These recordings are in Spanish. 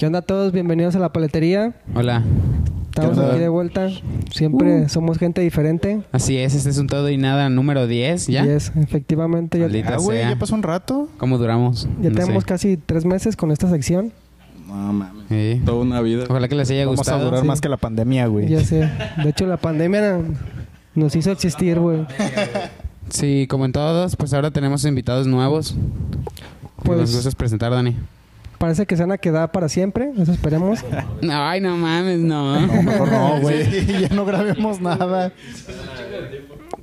¿Qué onda a todos? Bienvenidos a la paletería. Hola. Estamos aquí de vuelta. Siempre Uh. somos gente diferente. Así es, este es un todo y nada número 10, ¿ya? Y es, efectivamente, ya, Ah, güey, ya pasó un rato. ¿Cómo duramos? ya No tenemos sé. casi tres meses con esta sección. No mames. Sí. Toda una vida. Ojalá que les haya Vamos gustado. a durar sí. más que la pandemia, güey. Ya sé. De hecho, la pandemia nos hizo existir, güey. Sí, como en todos, pues ahora tenemos invitados nuevos. Pues... Nos gustas presentar, Dani. Parece que se van a quedar para siempre. Eso esperemos. Ay, no mames, no. No, mejor no, güey. ya no grabemos nada.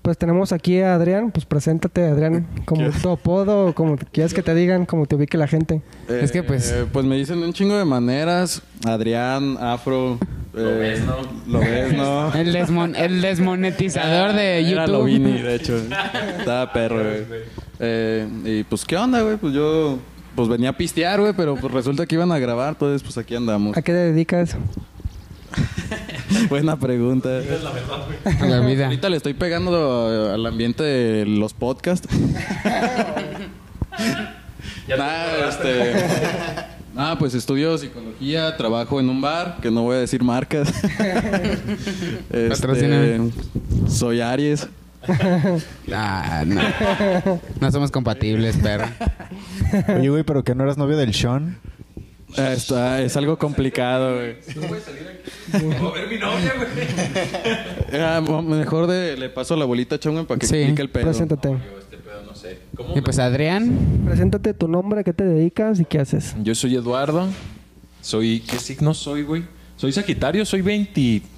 Pues tenemos aquí a Adrián. Pues preséntate, Adrián. Como tu apodo, como quieras que te digan, como te ubique la gente. Es que, pues- Eh, pues me dicen un chingo de maneras. Adrián, Afro. lo ves, ¿no? Lo ves, ¿no? El, desmon- el desmonetizador de Era YouTube. lo Vini, de hecho. Estaba perro, güey. Eh, y pues, ¿qué onda, güey? Pues yo... Pues venía a pistear, güey, pero pues resulta que iban a grabar, entonces pues aquí andamos. ¿A qué te dedicas? Buena pregunta. A la vida. Ahorita le estoy pegando al ambiente de los podcasts. Nada, este. Ah, pues estudio psicología, trabajo en un bar, que no voy a decir marcas. Este, soy Aries. Ah, no. No somos compatibles, perro. Oye, güey, pero que no eras novio del Sean. Ah, está- es algo complicado, güey. Ah, mo- mejor de, le paso la bolita a Chongo para que Sí. explique el pedo. Preséntate. Y pues Adrián, Preséntate tu nombre, a qué te dedicas y qué haces. Yo soy Eduardo. Soy. ¿Qué signo soy, güey? Soy Sagitario, soy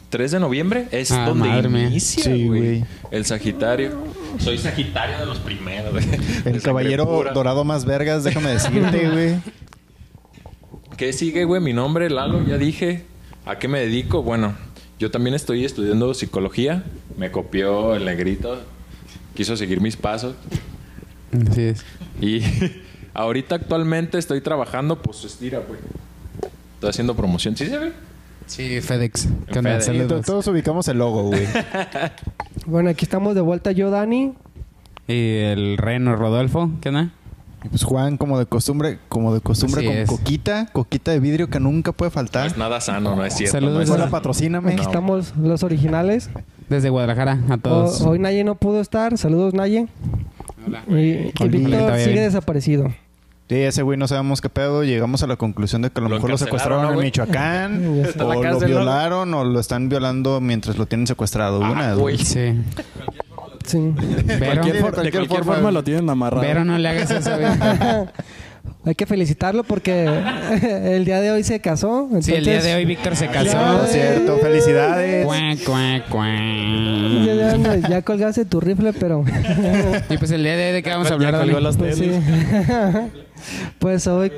23 de noviembre. Es Ah, donde madre inicia, Sí, güey. güey. El Sagitario. Soy Sagitario de los primeros, güey. El caballero pura. dorado más vergas, déjame decirte, güey. ¿Qué sigue, güey? Mi nombre, Lalo, ya dije. ¿A qué me dedico? Bueno, yo también estoy estudiando psicología. Me copió el negrito. Quiso seguir mis pasos. así es. Y ahorita actualmente estoy trabajando, pues estira, güey. Estoy haciendo promoción. ¿Sí se ve? Sí, FedEx. ¿Qué onda? FedEx. Saludos. todos ubicamos el logo, güey. Bueno, aquí estamos de vuelta yo, Dani. Y el reno Rodolfo, ¿qué onda? Y pues Juan, como de costumbre, como de costumbre, Así con es. coquita, coquita de vidrio que nunca puede No faltar. es nada sano, no es cierto. Saludos. no es Hola, sano. patrocíname. Aquí estamos los originales. Desde Guadalajara, a todos. O- hoy Naye no pudo estar. Saludos, Naye. Hola. Y, y Oli. Víctor Está bien. sigue desaparecido. Sí, ese güey no sabemos qué pedo. Llegamos a la conclusión de que a lo, Lo mejor lo secuestraron ¿no, en? Michoacán. Ya o lo cárcel, ¿no? violaron o lo están violando mientras lo tienen secuestrado. Ah, Una de dos. güey. Sí. Sí. Pero, Cualquier, de de cualquier cualquier forma- forma lo tienen amarrado. pero no le hagas eso. Hay que felicitarlo porque el día de hoy se casó. Sí, el día entonces- de hoy Víctor se No, casó. es cierto. Felicidades. Cuac, Ya, cuac. ya, anda, ya colgaste tu rifle, pero... Y pues el día de hoy, ¿de qué vamos a hablar, Ya colgó las Pues sí. Pues hoy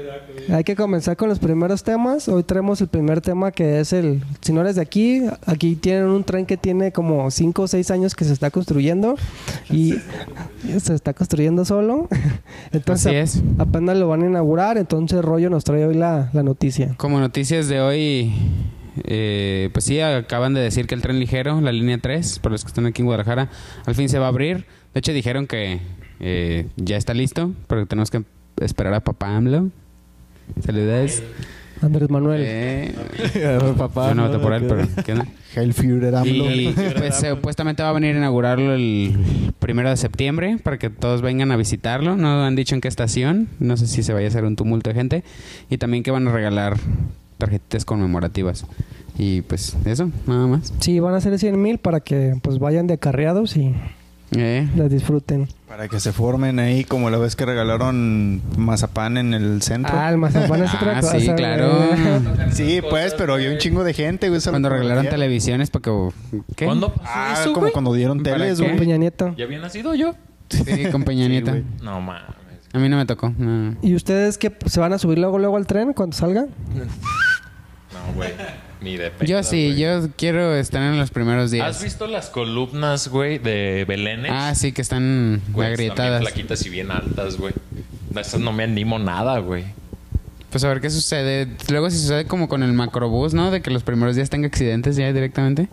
hay que comenzar con los primeros temas. Hoy traemos el primer tema que es el... Si no eres de aquí, aquí tienen un tren que tiene como 5 o 6 años que se está construyendo y se está construyendo solo. Entonces Así es. apenas lo van a inaugurar, entonces Rollo nos trae hoy la, la noticia. Como noticias de hoy, eh, pues sí, acaban de decir que el tren ligero, la línea 3, para los que están aquí en Guadalajara, al fin se va a abrir. De hecho, dijeron que eh, ya está listo, pero tenemos que esperar a papá AMLO. Saludos. Andrés Manuel. Eh, Papá, yo no voté por él, pero ¿qué onda? Führer AMLO. Y pues supuestamente va a venir a inaugurarlo el primero de septiembre para que todos vengan a visitarlo. No han dicho en qué estación. No sé si se vaya a hacer un tumulto de gente. Y también que van a regalar tarjetitas conmemorativas. Y pues eso, nada más. Sí, van a ser 100 mil para que pues vayan de acarreados y Eh, las disfruten. Para que se formen ahí, como la vez que regalaron mazapán en el centro. Ah, el mazapán es otra Ah, cosa. sí, claro. sí, pues, pero había un chingo de gente, güey. Cuando regalaron televisiones para que... ¿Qué? ¿Cuándo pasó Ah, eso, como güey? cuando dieron ¿Para teles, güey. Peña Nieto. ¿Ya había nacido yo? Sí, con Peña Nieto. güey. No mames. a mí no me tocó. no. ¿Y ustedes qué? ¿Se van a subir luego luego al tren cuando salga? No, güey. Ni de pedo, Yo sí, güey. yo quiero estar en los primeros ¿Has días. visto las columnas, güey, de Belénes? Ah, sí, que están Güey, están bien agrietadas. flaquitas y bien altas, güey. De esas no me animo nada, güey. Pues a ver qué sucede. Luego si sucede como con el macrobús, ¿no? De que los primeros días tenga accidentes ya directamente.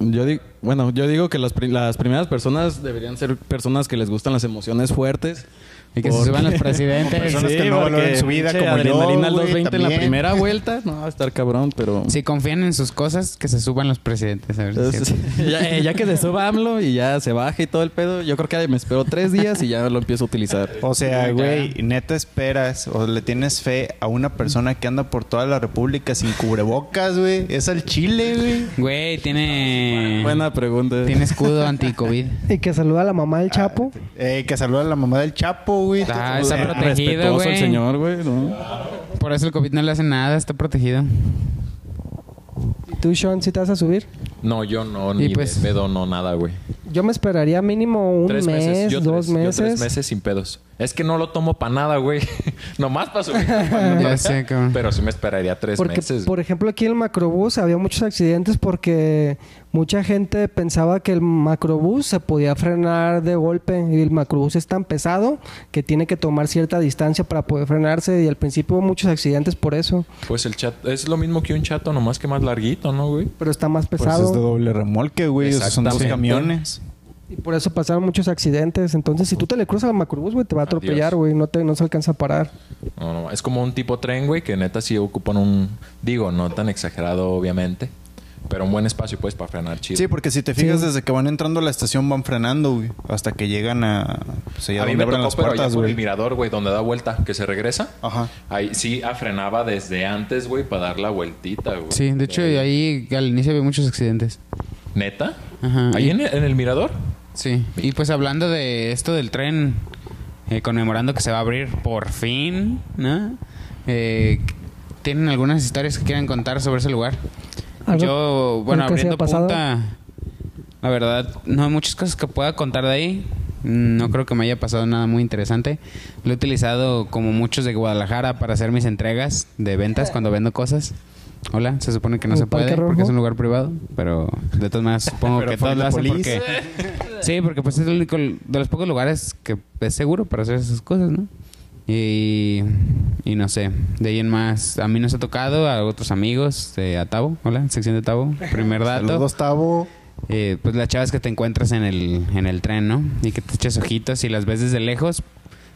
Yo digo, bueno, yo digo que las, pri- las primeras personas deberían ser personas que les gustan las emociones fuertes. Y que se suban los presidentes. Personas que no valoran su vida como yo, adrenalina al güey, 220 en la primera vuelta. No, va a estar cabrón, pero... Si confían en sus cosas, que se suban los presidentes. A ver si Entonces, ya, eh, ya que se suba AMLO y ya se baje y todo el pedo, yo creo que me espero tres días y ya lo empiezo a utilizar. O sea, güey, neta esperas o le tienes fe a una persona que anda por toda la república sin cubrebocas, güey. Es al chile, güey. Güey, tiene... Buena pregunta. Tiene escudo anti-COVID. Y que saluda a la mamá del Chapo. Eh, que saluda a la mamá del Chapo, güey. Está, O está sea, protegido, güey. el señor, güey. ¿no? Por eso el COVID no le hace nada, está protegido. ¿Y tú, Sean, si te vas a subir? No, yo no, ni pues- de pedo, no nada, güey. Yo me esperaría mínimo un Tres mes, meses. Yo dos tres, yo meses. tres meses sin pedos. Es que no lo tomo para nada, güey. Nomás para subir. Ya sé, cabrón. Pero sí me esperaría tres Porque, meses. por ejemplo, aquí en el macrobús había muchos accidentes porque mucha gente pensaba que el macrobús se podía frenar de golpe y el macrobús es tan pesado que tiene que tomar cierta distancia para poder frenarse y al principio hubo muchos accidentes por eso, Pues el chat es lo mismo que un chato, nomás que más larguito, ¿no, güey? pero está más Pues pesado es de doble remolque, güey. Esos son dos camiones. y por eso pasaron muchos accidentes. Entonces, si tú te le cruzas al macrobús, güey, te va a atropellar, güey, no te no se alcanza a parar. No, no, es como un tipo tren, güey, que neta sí ocupan un... Digo, no tan exagerado, obviamente. Pero un buen espacio, pues, para frenar chido. Sí, porque si te fijas, Sí. desde que van entrando a la estación van frenando, güey. Hasta que llegan a... Pues allá a mí donde me abren tocó, las pero allá puertas, por el mirador, güey, donde da vuelta, que se regresa. Ajá. Ahí sí frenaba desde antes, güey, para dar la vueltita, güey. Sí, de hecho, ahí al inicio había muchos accidentes. ¿Neta? Ajá. ¿Ahí en el, en el mirador? Sí. Y pues hablando de esto del tren, eh, conmemorando que se va a abrir por fin, ¿no? Eh, ¿Tienen algunas historias que quieran contar sobre ese lugar? ¿Algo- Yo, bueno, abriendo punta, la verdad, no hay muchas cosas que pueda contar de ahí. No creo que me haya pasado nada muy interesante. Lo he utilizado como muchos de Guadalajara para hacer mis entregas de ventas cuando vendo cosas. Hola, se supone que no ¿El se puede Rojo? porque es un lugar privado, pero de todas maneras supongo que todos lo hacen porque Sí, porque pues es el único de los pocos lugares que es seguro para hacer esas cosas, ¿no? Y, y no sé, de ahí en más, a mí nos ha tocado, a otros amigos, eh, a Tavo, hola, sección de Tavo, primer dato. Saludos, Tavo. Eh, pues las chavas que te encuentras en el, en el tren, ¿no? Y que te echas ojitos y las ves desde lejos,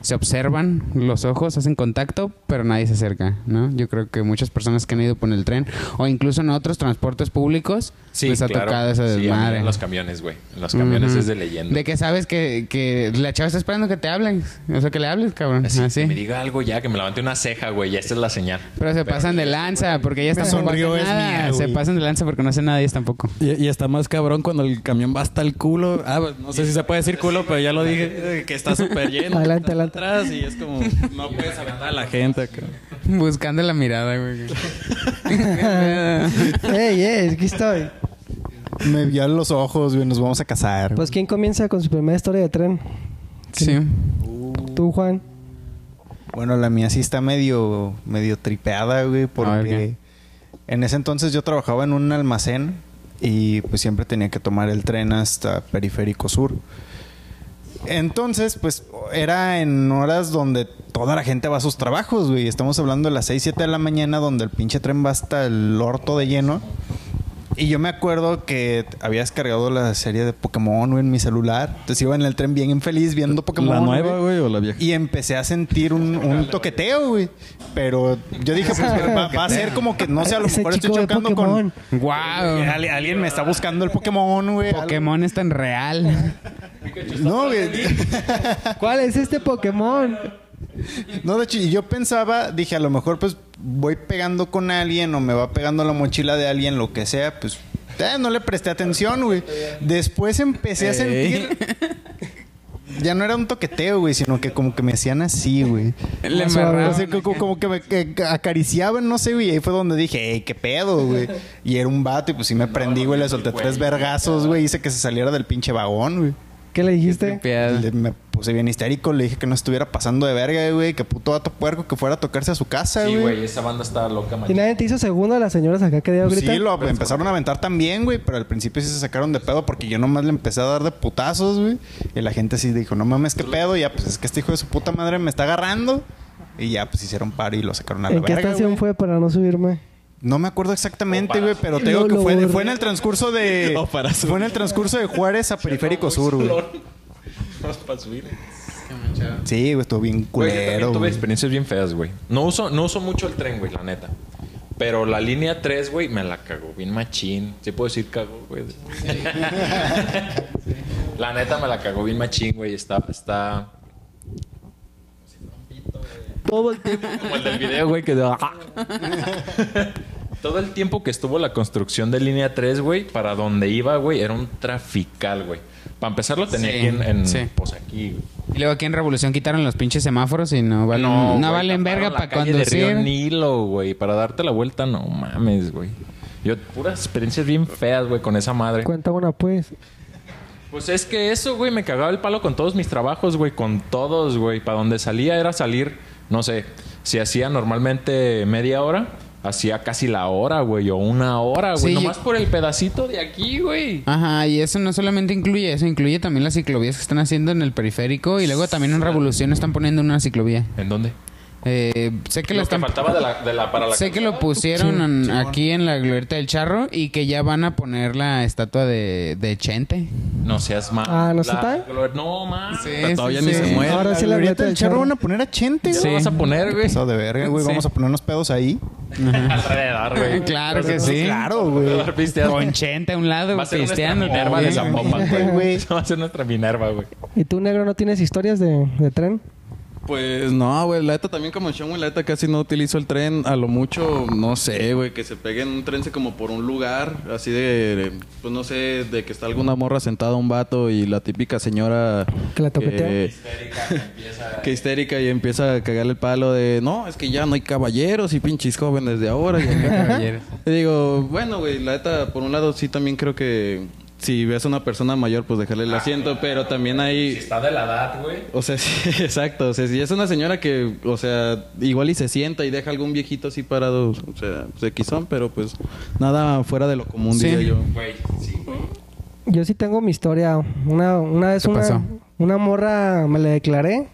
se observan los ojos, hacen contacto, pero nadie se acerca, ¿no? Yo creo que muchas personas que han ido por el tren o incluso en otros transportes públicos Sí, les ha claro. tocado ese Sí, desmadre. en los camiones, güey. En los camiones es de leyenda. De que sabes que, que la chava está esperando que te hablen. O sea, que le hables, cabrón. Así, Así. Que me diga algo ya, que me levante una ceja, güey. Ya esta es la señal. Pero se pasan de lanza porque Me tampoco sonrió, es nada. mía, se pasan de lanza porque no hacen nada ellas tampoco. Y, y está más cabrón cuando el camión va hasta el culo. Ah, pues, no sé si se puede decir culo, pero ya lo dije. Que está súper lleno. Adelante, adelante. Atrás y es como... No puedes hablar a la gente acá. Buscando la mirada, güey. ¡Ey, ey! Aquí estoy. Me vio a los ojos, güey. Nos vamos a casar. Pues, ¿quién comienza con su primera historia de tren? sí. Tú, Juan. Bueno, la mía sí está medio, medio tripeada, güey, porque en ese entonces yo trabajaba en un almacén y pues siempre tenía que tomar el tren hasta Periférico Sur. Entonces, pues era en horas donde toda la gente va a sus trabajos, güey. Estamos hablando de las 6, 7 de la mañana donde el pinche tren va hasta el orto de lleno. Y yo me acuerdo que había descargado la serie de Pokémon güey, en mi celular. Entonces iba en el tren bien feliz viendo Pokémon. ¿La nueva, güey. güey, o la vieja? Y empecé a sentir un, un toqueteo, güey. Pero yo dije, pues va, va a ser como que, no sé, a lo Ese mejor estoy chico de chocando Pokémon. con... ¡Wow! Alguien, alguien me está buscando el Pokémon, güey. Pokémon es tan real. No, güey. ¿Cuál es este Pokémon? No, de hecho, y yo pensaba, dije, a lo mejor pues voy pegando con alguien o me va pegando la mochila de alguien, lo que sea, pues eh, no le presté atención, güey. Después empecé a sentir... Ya no era un toqueteo, güey, sino que como que me hacían así, güey. Le. O sea, como, como que me que acariciaban, no sé, güey. Y ahí fue donde dije, ey, qué pedo, güey. Y era un vato y pues sí me prendí, güey. Le solté tres vergazos, güey. Hice que se saliera del pinche vagón, güey. ¿Qué le dijiste? Tripeado. Le- me puse bien histérico. Le dije que no estuviera pasando de verga, güey. Que puto vato puerco que fuera a tocarse a su casa, Sí, güey. güey. Esa banda está loca, ¿Y man. nadie te hizo segundo a las señoras acá que dio Pues sí, lo empezaron a aventar también, güey. Pero al principio sí se sacaron de pedo porque yo nomás le empecé a dar de putazos, güey. Y la gente sí dijo, no mames, qué pedo. Y ya, pues es que este hijo de su puta madre me está agarrando. Y ya, pues hicieron paro y lo sacaron a la ¿En qué estación güey. fue para no subirme? No me acuerdo exactamente, güey, pero te digo Lo- que fue, en el transcurso de. O para subir. fue en el transcurso de Juárez a Periférico Sur, güey. Para subir. Sí, güey, estuvo bien Güey, culero. tuve experiencias bien feas, güey. No uso, no uso mucho el tren, güey, la neta. Pero la línea 3, güey, me la cagó bien machín. ¿Sí puedo decir cagó, güey? la neta me la cagó bien machín, güey. Está, está... Todo el tiempo. Como el del video, güey, que... Todo el tiempo que estuvo la construcción de línea 3, güey, para donde iba, güey, era un trafical, güey. Para empezar lo tenía Sí, aquí en, en- sí. pues aquí, güey. Y luego aquí en Revolución quitaron los pinches semáforos y no valen, no, güey, valen verga para calle de Río. Nilo, güey. Para darte la vuelta, no mames, güey. Yo, puras experiencias bien feas, güey, con esa madre. Cuenta una, pues. Pues es que eso, güey, me cagaba el palo con todos mis trabajos, güey. Con todos, güey. Para donde salía era salir, no sé, si hacía normalmente media hora, hacía casi la hora, güey. O una hora, güey. Sí. Nomás por el pedacito de aquí, güey. Ajá, y eso no solamente incluye eso, incluye también las ciclovías que están haciendo en el periférico y luego también en Revolución están poniendo una ciclovía. ¿En dónde? Eh, sé que lo Lo que están faltaba de la, de la para la Sé que lo pusieron en- aquí en la glorieta del charro y que ya van a poner la estatua de, de Chente. No seas mal. Ah, ¿no está? No, mames. Sí, todavía sí, ni sí. se muere. Ahora sí la glorieta glorieta del del charro van a poner a Chente, ¿Qué güey. le vas a poner, güey? Pasado de verga, güey. Sí. Vamos a poner unos pedos ahí. Alrededor, güey. Claro que sí. Claro, güey. Con Chente a un lado, Va a ser nuestra. Minerva de. Zapopan, Güey. Va a ser nuestra Minerva, güey. ¿Y tú, negro, no tienes historias de, de tren? Pues no, güey, la neta también como Sean, güey, la neta casi no utilizo el tren. A lo mucho, no sé, güey, que se pegue en un tren se como por un lugar, así de, pues no sé, de que está alguna morra sentada un vato y la típica señora... Que la toquetea. que- que histérica y empieza a cagarle el palo de, no, es que ya no hay caballeros y pinches jóvenes de ahora. Y acá. Caballeros. Y digo, bueno, güey, la neta, por un lado sí también creo que si ves a una persona mayor, pues dejarle el asiento, pero también hay... Si está de la edad, güey. O sea, sí, exacto. O sea, si es una señora que, o sea, igual y se sienta y deja algún viejito así parado, o sea, pues Xón, pero pues nada fuera de lo común, Sí. diría yo. Güey, sí, güey. Yo sí tengo mi historia. Una, una vez ¿Qué una, pasó? una morra me la declaré.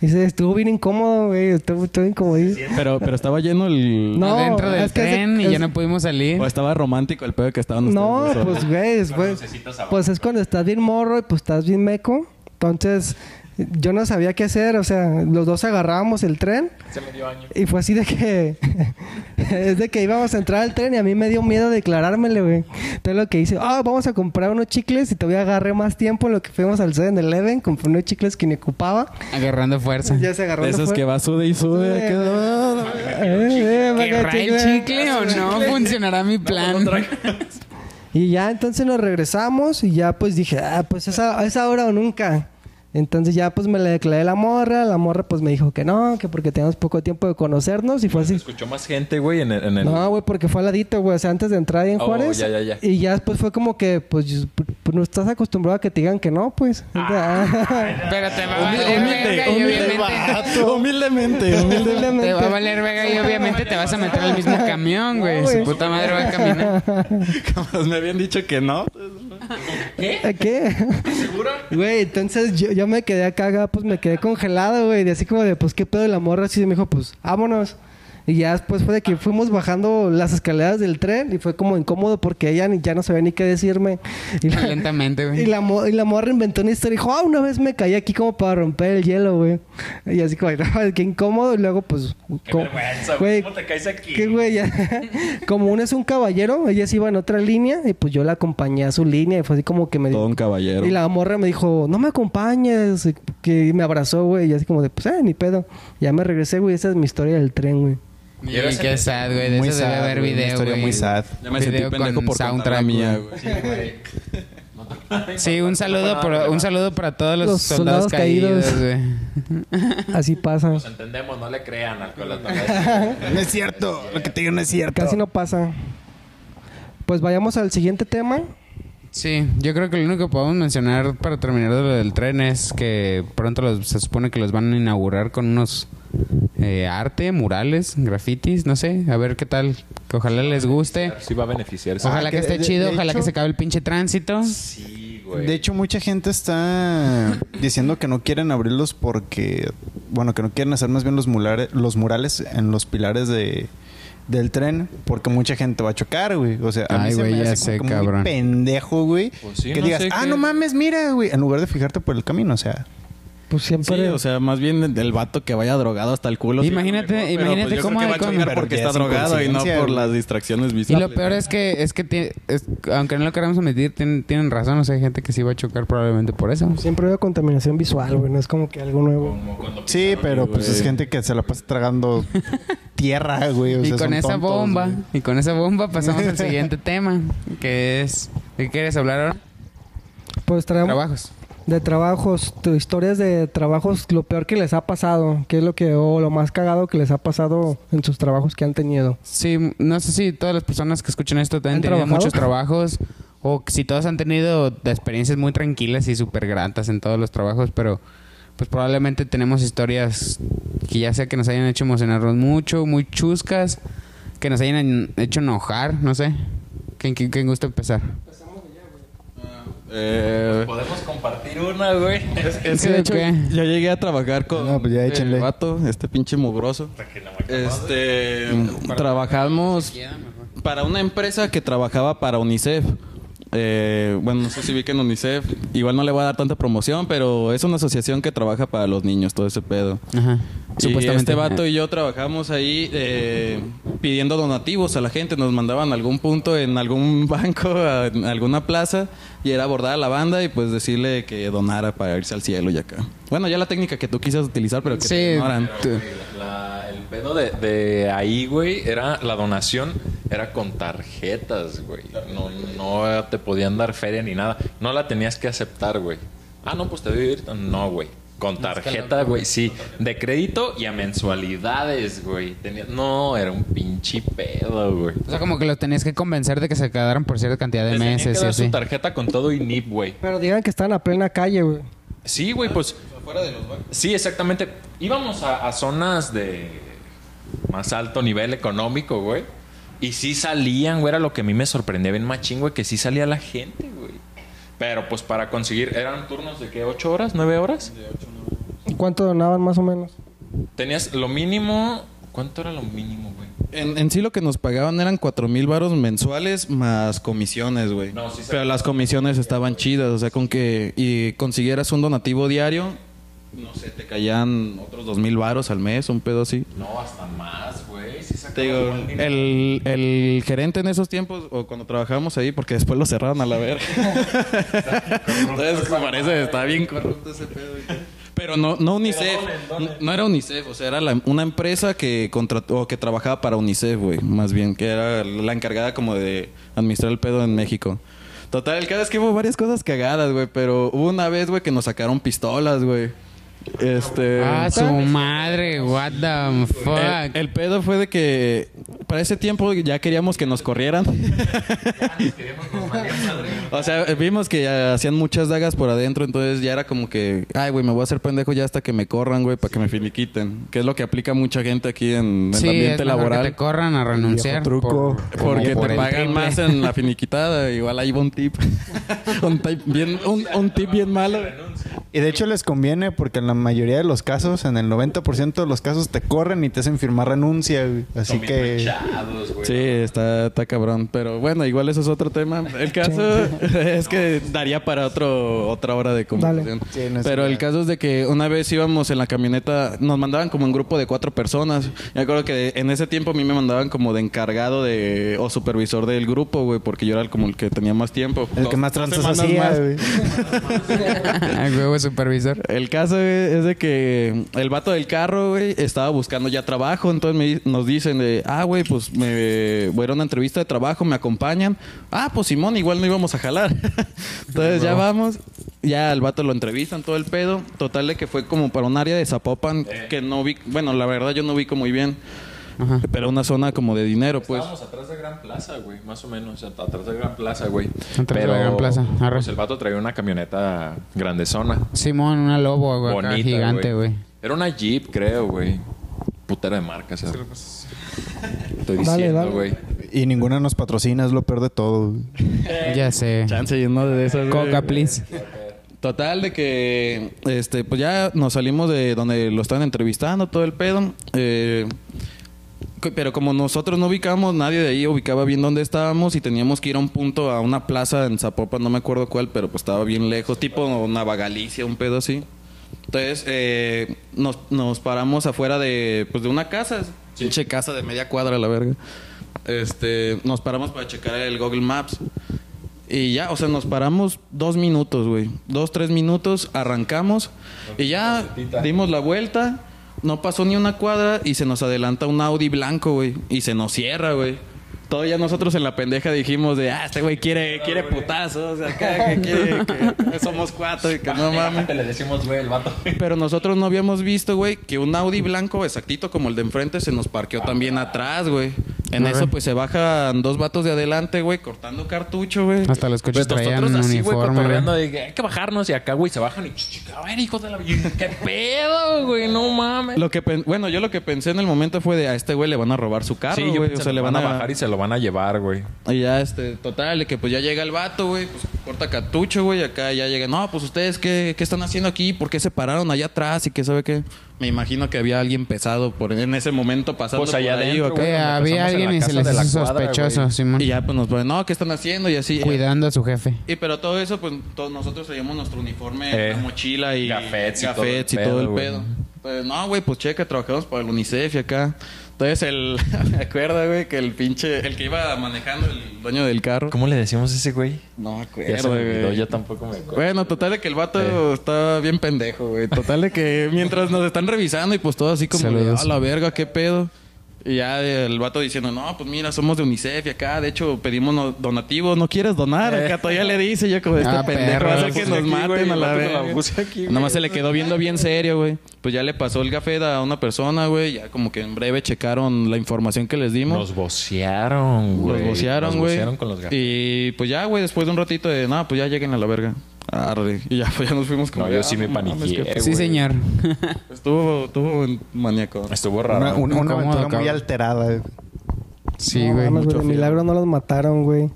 Y se estuvo bien incómodo, güey. Estuvo, estuvo incomodísimo. Pero, pero estaba lleno el... No, Adentro del es que es- tren y es- ya no pudimos salir. O estaba romántico el pedo que estaban ustedes No, pues, güey, después, pues es cuando estás bien morro y pues estás bien meco. Entonces, yo no sabía qué hacer. O sea, los dos agarrábamos el tren Se me dio año. y fue así de que... es de que íbamos a entrar al tren y a mí me dio miedo declarármele, güey. Entonces lo que hice, ah, vamos a comprar unos chicles y todavía agarré más tiempo en lo que fuimos al 7-Eleven. Compré unos chicles que ni ocupaba. Agarrando fuerza. Ya se agarró. De esos que va sude y sube. Eh, eh, ¿Querrá porque el chicle o no? Funcionará mi plan. Y ya entonces nos regresamos y ya pues dije, ah, pues esa, a esa hora o nunca. Entonces ya pues me le declaré a la morra, la morra pues me dijo que no, que porque teníamos poco tiempo de conocernos y fue así. Escuchó más gente, güey, en el... En el... No, güey, porque fue al ladito, güey, o sea, antes de entrar ahí en Oh, Juárez. ya, ya, ya. Y ya después fue como que, pues, yo- pues no estás acostumbrado a que te digan que no, pues. Pero te va a valer verga y obviamente... Humildemente, humildemente. Te va a valer verga y obviamente te vas a meter al mismo camión, güey. No, Su puta madre va a caminar. Me habían dicho que no. ¿Qué? ¿Seguro? Güey, entonces yo, yo me quedé acá, pues me quedé congelado, güey. De así como de, pues, ¿qué pedo? Y la morra así me dijo, pues, vámonos. Y ya después fue de que fuimos bajando las escaleras del tren y fue como incómodo porque ella ni- ya no sabía ni qué decirme. Y la, Lentamente, y güey. la, mo- y la morra inventó una historia y dijo, ah, una vez me caí aquí como para romper el hielo, güey. Y así como, no, qué incómodo. Y luego, pues... Qué como- vergüenza, güey. ¿Cómo te caes aquí? que güey, ya- como uno es un caballero, ella se iba en otra línea y pues yo la acompañé a su línea y fue así como que me Todo un caballero. y la morra me dijo, no me acompañes, y que me abrazó, güey, y así como de, pues, eh, ni pedo. Ya me regresé, güey, esa es mi historia del tren, güey. Y qué sad, güey. De Muy eso debe sad, haber güey, una video, historia muy sad. Ya me sentí Video pendejo con por contar la soundtrack, mía, güey. güey. Sí, un saludo, por, un saludo para todos los, Los soldados, soldados caídos. Así pasa. Nos entendemos, no le crean al No es cierto. Lo que te digo no es cierto. Casi no pasa. Pues vayamos al siguiente tema. Sí, yo creo que lo único que podemos mencionar para terminar de lo del tren es que pronto los- se supone que los van a inaugurar con unos eh, arte, murales, grafitis, no sé, a ver qué tal. Que ojalá les guste. Sí va a beneficiarse. Ojalá Ah, que que esté de- chido, de ojalá hecho- que se acabe el pinche tránsito. Sí, güey. De hecho, mucha gente está diciendo que no quieren abrirlos porque, bueno, que no quieren hacer más bien los, mulares, los murales en los pilares de, del tren porque mucha gente va a chocar, güey. O sea, a mí Ay, se güey, me ya hace sé, como muy pendejo, güey. Pues sí, que no digas, ah, no mames, mira, güey. En lugar de fijarte por el camino, o sea, pues siempre... Sí, o sea, más bien el vato que vaya drogado hasta el culo. Imagínate- pero, imagínate pues, yo cómo creo que hay va a con- chingar porque Pero está drogado y no por las distracciones Y visuales. lo peor es que, es que ti- es- aunque no lo queramos admitir, tienen, tienen razón. O sea, hay gente que sí va a chocar probablemente por eso. Siempre veo contaminación visual, güey. No es como que algo nuevo. Sí, pero pues güey. es gente que se la pasa tragando tierra, güey. o y sea, con son esa tontos, bomba, güey. y con esa bomba pasamos al siguiente tema, que es... ¿De qué quieres hablar ahora? Pues traemos Trabajos. De trabajos, tu- historias de trabajos, lo peor que les ha pasado. ¿Qué es lo que, o lo más cagado que les ha pasado en sus trabajos que han tenido? Sí, no sé si todas las personas que escuchan esto han ¿Han tenido trabajado? muchos trabajos o si todos han tenido experiencias muy tranquilas y súper gratas en todos los trabajos, pero pues probablemente tenemos historias que ya sea que nos hayan hecho emocionarnos mucho, muy chuscas, que nos hayan hecho enojar, no sé. ¿Quién, quién, quién gusta empezar? Eh, Podemos compartir una, güey. es que de hecho ¿qué? yo llegué a trabajar con No, pues ya échenle. el vato, este pinche mugroso. Este, trabajamos para una empresa que trabajaba para UNICEF. Eh, bueno, no sé si vi que en UNICEF, igual no le voy a dar tanta promoción, pero es una asociación que trabaja para los niños, todo ese pedo. Ajá. Y este vato y yo trabajamos ahí eh, pidiendo donativos a la gente. Nos mandaban a algún punto en algún banco, a- en alguna plaza, y era abordar a la banda y pues decirle que donara para irse al cielo y acá. Bueno, ya la técnica que tú quisas utilizar, pero que Sí, te ignoran. La- el pedo de, de ahí, güey, era la donación era con tarjetas, güey. No, no te podían dar feria ni nada. No la tenías que aceptar, güey. Ah, no, pues te doy ahorita. No, güey. Con tarjeta, güey, sí. De crédito y a mensualidades, güey. Tenía- No, era un pinche pedo, güey. O sea, como que los tenías que convencer de que se quedaran por cierta cantidad de Les tenían que meses y dar así. su tarjeta con todo y NIP, güey. Pero digan que están a plena calle, güey. Sí, güey, pues. Sí, exactamente. Íbamos a, a zonas de más alto nivel económico, güey. Y sí salían, güey, era lo que a mí me sorprendía bien machín, güey, que sí salía la gente, güey. Pero pues para conseguir, eran turnos de qué, ocho horas, nueve horas. ¿Cuánto donaban más o menos? Tenías lo mínimo. ¿Cuánto era lo mínimo, güey? En, en sí lo que nos pagaban eran cuatro mil varos mensuales más comisiones, güey. No, sí Pero las comisiones estaban chidas, o sea, con que y consiguieras un donativo diario, no sé, te caían otros dos mil varos al mes, un pedo así. No, hasta más, güey. Sí Te digo, el, el gerente en esos tiempos, o cuando trabajábamos ahí, porque después lo cerraron a la verga. Entonces, parece, está bien corrupto ese pedo. güey. Pero no, no UNICEF, no era UNICEF, o sea, era la- una empresa que contrató, que trabajaba para UNICEF, güey, más bien, que era la encargada como de administrar el pedo en México. Total, el caso es que hubo varias cosas cagadas, güey, pero hubo una vez, güey, que nos sacaron pistolas, güey. Este... Ah, su madre, what the fuck. El, el pedo fue de que para ese tiempo ya queríamos que nos corrieran. o sea, vimos que ya hacían muchas dagas por adentro, entonces ya era como que, ay, güey, me voy a hacer pendejo ya hasta que me corran, güey, para que me finiquiten. Que es lo que aplica mucha gente aquí en, en sí, el es ambiente mejor laboral. que te corran a renunciar. Truco. por- Porque por te pagan triple. más en la finiquitada. Igual ahí va un tip. un, tip bien, un, un tip bien malo. Y de hecho les conviene porque en la mayoría de los casos, en el 90% de los casos, te corren y te hacen firmar renuncia, güey. Así que... manchados, güey. Sí, está, está cabrón. Pero bueno, igual eso es otro tema. El caso es que daría para otro otra hora de conversación. Sí, no es Pero el caso es de que una vez íbamos en la camioneta, nos mandaban como en grupo de cuatro personas. Me acuerdo que en ese tiempo a mí me mandaban como de encargado de o supervisor del grupo, güey, porque yo era como el que tenía más tiempo. El Dos- que más tranzas hacía, más. güey. Huevo supervisor. El caso güey, es de que el vato del carro, güey, estaba buscando ya trabajo. Entonces me nos dicen de, ah, güey, pues me voy a ir a una entrevista de trabajo, me acompañan. Ah, pues Simón, igual no íbamos a jalar. Entonces ya vamos. Ya el vato lo entrevistan, todo el pedo. Total de que fue como para un área de Zapopan que no vi, bueno, la verdad yo no vi muy bien. Ajá. Pero una zona como de dinero, pues. Estábamos atrás de Gran Plaza, güey. Más o menos. atrás de Gran Plaza, güey. Atrás de la Gran Plaza, arre. Pues el vato traía una camioneta grandezona. Simón, una lobo, güey, acá, Bonita, gigante, güey. Era una Jeep, creo, güey. Putera de marca, ¿sabes? Estoy diciendo, güey. Y ninguna nos patrocina, es lo peor de todo. güey. Ya sé. Chance uno de esas. Coca, please. Total de que este pues ya nos salimos de donde lo estaban entrevistando todo el pedo eh, pero como nosotros no ubicábamos nadie de ahí ubicaba bien dónde estábamos y teníamos que ir a un punto a una plaza en Zapopan no me acuerdo cuál pero pues estaba bien lejos tipo Nava Galicia un pedo así Entonces, eh, nos, nos paramos afuera de, pues, de una casa. Pinche casa de media cuadra, la verga. Este, nos paramos para checar el Google Maps. Y ya, o sea, nos paramos dos minutos, güey. Dos, tres minutos, arrancamos. Y ya dimos la vuelta. No pasó ni una cuadra y se nos adelanta un Audi blanco, güey. Y se nos cierra, güey. Todavía nosotros en la pendeja dijimos de, ah, este güey quiere, quiere putazos, acá, que quiere, que somos cuatro y que no mames. Le decimos, güey, el vato. Pero nosotros no habíamos visto, güey, que un Audi blanco exactito como el de enfrente se nos parqueó también atrás, güey. En eso, pues se bajan dos vatos de adelante, güey, cortando cartucho, güey. Hasta los coches Pues traían nosotros así, güey, cotorreando de que hay que bajarnos y acá, güey, se bajan y... A ver, hijos de la... ¿Qué pedo, güey? No mames. Lo que pen- bueno, yo lo que pensé en el momento fue de a este güey le van a robar su carro, Sí, yo güey. O sea, le van a bajar y se lo van a llevar, güey. Y ya, este, total, de que pues ya llega el vato, güey, pues corta cartucho, güey, acá ya llega, no, pues ustedes, ¿qué, qué están haciendo aquí? ¿Por qué se pararon allá atrás? Y que sabe qué. Me imagino que había alguien pesado por en ese momento pasando Pues allá por ahí, adentro, acá. güey. Eh, Cuando había alguien y se les hizo cuadra, sospechoso, güey. Simón. Y ya pues nos ponen, no, ¿qué están haciendo? Y así. Cuidando a su jefe. Y pero todo eso, pues todos nosotros traíamos nuestro uniforme, Eh, la mochila y gafetes y todo gafetes el y todo el pedo. Entonces, no, güey, pues checa, trabajamos para el UNICEF y acá. Entonces, el, me acuerdo, güey, que el pinche, el que iba manejando, el dueño del carro. ¿Cómo le decimos a ese güey? No me Ya se acuerdo, me olvidó, güey. yo tampoco me acuerdo. Bueno, total de que el vato Eh. está bien pendejo, güey. Total de que mientras nos están revisando y pues todo así como, de, a la verga, qué pedo. Y ya el vato diciendo, no, pues mira, somos de UNICEF y acá, de hecho, pedimos donativos, ¿no quieres donar? Acá todavía le dice, yo como, este Ah, pendejo hacer que Puse nos aquí, maten a la güey. Nomás se le quedó viendo bien serio, güey. Pues ya le pasó el gafet a una persona, güey. Ya como que en breve checaron la información que les dimos. Nos bocearon, güey. Los bocearon, Nos güey. bocearon con los gatos. Y pues ya, güey, después de un ratito de, no, pues ya lleguen a la verga. Arre. Y ya, pues ya nos fuimos como. No, yo sí me paniqué, qué- Sí, güey. señor. Estuvo, estuvo maníaco. Estuvo Una, raro. una- una Incómodo, aventura muy cabrón. alterada. güey. Sí, güey. mames, de fierro. milagro no los mataron, güey.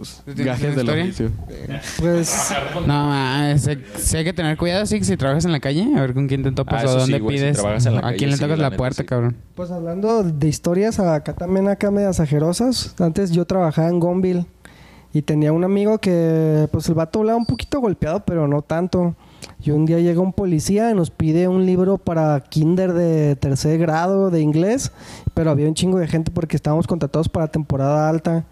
Pues, ¿Tú tienes gajes del oficio. Pues, No, sé, sé hay que tener cuidado, sí, que si trabajas en la calle, a ver con quién te topas Ah, o sí, dónde si pides. trabajas en la a calle, quién le sí, tocas la la neta, puerta, sí. cabrón. pues hablando de historias, acá también acá medias ajerosas. Antes yo trabajaba en Gonville y tenía un amigo que, pues el vato hablaba un poquito golpeado, pero no tanto. Y un día llega un policía y nos pide un libro para kinder de tercer grado de inglés, pero había un chingo de gente porque estábamos contratados para temporada alta.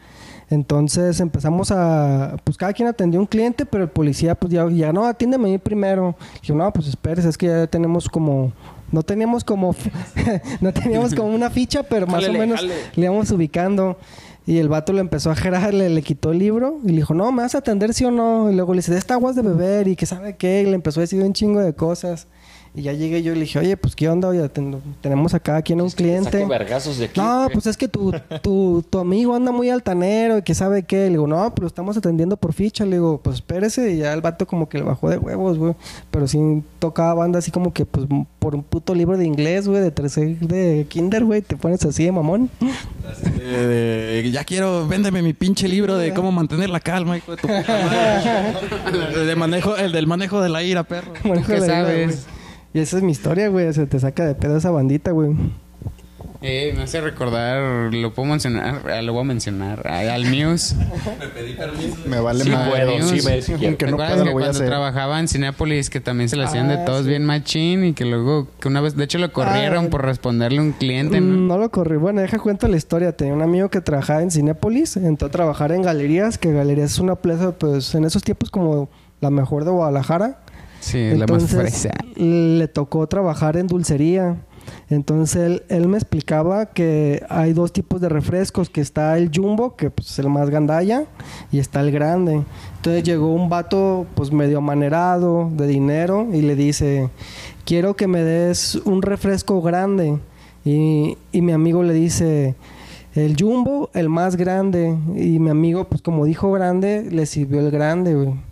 Entonces empezamos a, pues cada quien atendió un cliente, pero el policía pues ya, ya no, atiéndeme a mí primero. Yo, no, pues espérese, es que ya tenemos como, no teníamos como, no teníamos como una ficha, pero más o menos le íbamos ubicando. Y el vato le empezó a gerar, le, le quitó el libro y le dijo, no, ¿me vas a atender sí o no? Y luego le dice, esta aguas de beber y que sabe qué. Y le empezó a decir un chingo de cosas. Y ya llegué yo y le dije, oye, pues qué onda, oye, ten- tenemos acá a quien un cliente. Saque vergazos de aquí. No, pues es que tu, tu, tu amigo anda muy altanero y que sabe qué. Le digo, no, pero estamos atendiendo por ficha. Le digo, pues espérese. Y ya el vato como que le bajó de huevos, güey. Pero sí tocaba banda así como que, pues, por un puto libro de inglés, güey, de tercer, de kinder, güey, te pones así de mamón. De- de- ya quiero, véndeme mi pinche libro de cómo mantener la calma, hijo de tu puta madre. de manejo, el del manejo de la ira, perro. Manejo qué de la vida, sabes? Y esa es mi historia, güey. Se te saca de pedo esa bandita, güey. Eh, me hace recordar, lo puedo mencionar, ah, lo voy a mencionar, al Muse. Me vale Sí madre. puedo, sí me si ¿Te no puedo, que lo voy a cuando hacer. trabajaba en Cinépolis que también se le hacían de Ah, todos sí. bien machín y que luego, que una vez, de hecho lo corrieron Ah. por responderle a un cliente, ¿no? No lo corrí. Bueno, deja cuento la historia. Tenía un amigo que trabajaba en Cinépolis, entró a trabajar en galerías, que galerías es una plaza, pues en esos tiempos como la mejor de Guadalajara. Sí, la más Entonces, fresa. le tocó trabajar en dulcería. Entonces él, él me explicaba que hay dos tipos de refrescos, que está el jumbo, que pues, es el más gandalla, y está el grande. Entonces llegó un vato pues medio manerado de dinero y le dice, quiero que me des un refresco grande. Y, y mi amigo le dice, el jumbo, el más grande. Y mi amigo pues como dijo grande, le sirvió el grande, güey.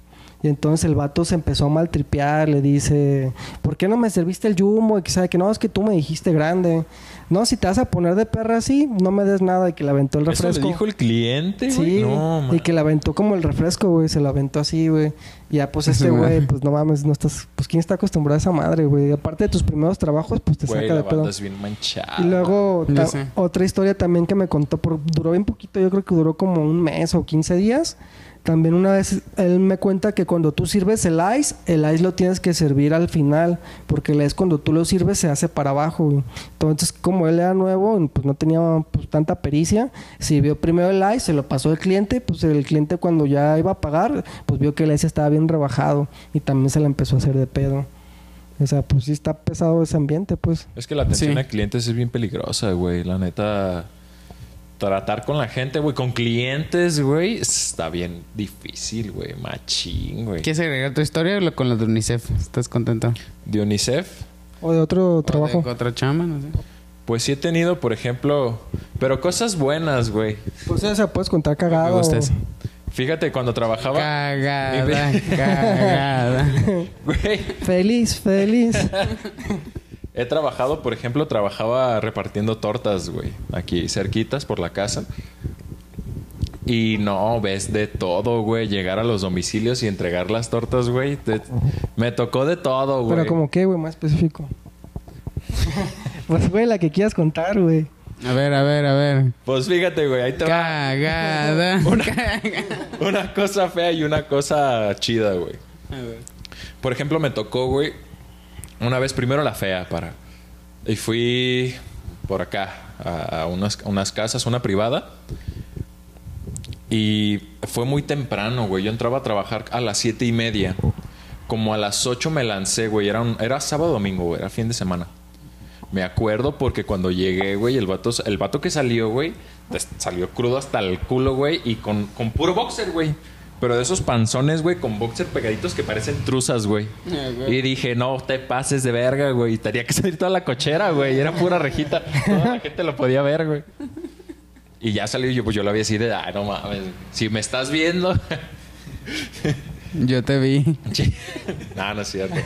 Y entonces el vato se empezó a maltripear, le dice, ¿por qué no me serviste el jumbo? Y que sabe que no, es que tú me dijiste grande. no, si te vas a poner de perra así, no me des nada y que le aventó el ¿Eso refresco. le dijo el cliente, güey? Sí, No, y que le aventó como el refresco, güey, se lo aventó así, güey. Y ya, pues este güey, pues no mames, no estás, pues quién está acostumbrado a esa madre, güey. Aparte de tus primeros trabajos, pues te Güey, saca la de pedo. es bien manchada. Y luego, otra historia también que me contó, por, duró bien poquito, yo creo que duró como un mes o 15 días. También una vez él me cuenta que cuando tú sirves el ice, el ice lo tienes que servir al final, porque el ice cuando tú lo sirves se hace para abajo. güey. Entonces, como él era nuevo, pues no tenía pues, tanta pericia, sirvió primero el ice, se lo pasó al cliente, pues el cliente cuando ya iba a pagar, pues vio que el ice estaba bien rebajado y también se le empezó a hacer de pedo. O sea, pues sí está pesado ese ambiente, pues. Es que la atención Sí. a clientes es bien peligrosa, güey. La neta, tratar con la gente, güey, con clientes, güey, está bien difícil, güey. Machín, güey. ¿Quieres agregar tu historia o lo- con la de UNICEF? ¿Estás contento? De UNICEF, O de otro ¿O trabajo. de otra chamba? No sé. pues sí he tenido, por ejemplo, pero cosas buenas, güey. Pues o sea, puedes contar Me cagado. gusta eso. Fíjate, cuando trabajaba... Cagada, cagada. Güey, Feliz, feliz. he trabajado, por ejemplo, trabajaba repartiendo tortas, güey. Aquí cerquitas por la casa. Y no, ves de todo, güey. Llegar a los domicilios y entregar las tortas, güey. Te- Me tocó de todo, güey. Pero como que, güey, más específico. pues, güey, la que quieras contar, güey. A ver, a ver, a ver. Pues fíjate, güey. Ahí te va Cagada. Cagada. una cosa fea y una cosa chida, güey. A ver. Por ejemplo, me tocó, güey, una vez primero la fea para. Y fui por acá a, unas, unas casas, una privada. Y fue muy temprano, güey. Yo entraba a trabajar a las siete y media. Como a las 8 me lancé, güey. Era, era sábado domingo, güey. Era fin de semana. Me acuerdo porque cuando llegué, güey, el vato, el vato que salió, güey, salió crudo hasta el culo, güey, y con, con puro boxer, güey. Pero de esos panzones, güey, con boxer pegaditos que parecen truzas, güey. Ah, güey. Y dije, no te pases de verga, güey. Tenía que salir toda la cochera, güey. Era pura rejita. Toda la gente lo podía ver, güey. Y ya salió yo, pues yo lo había así de, ay, no mames. Si me estás viendo. Yo te vi. no, no es cierto.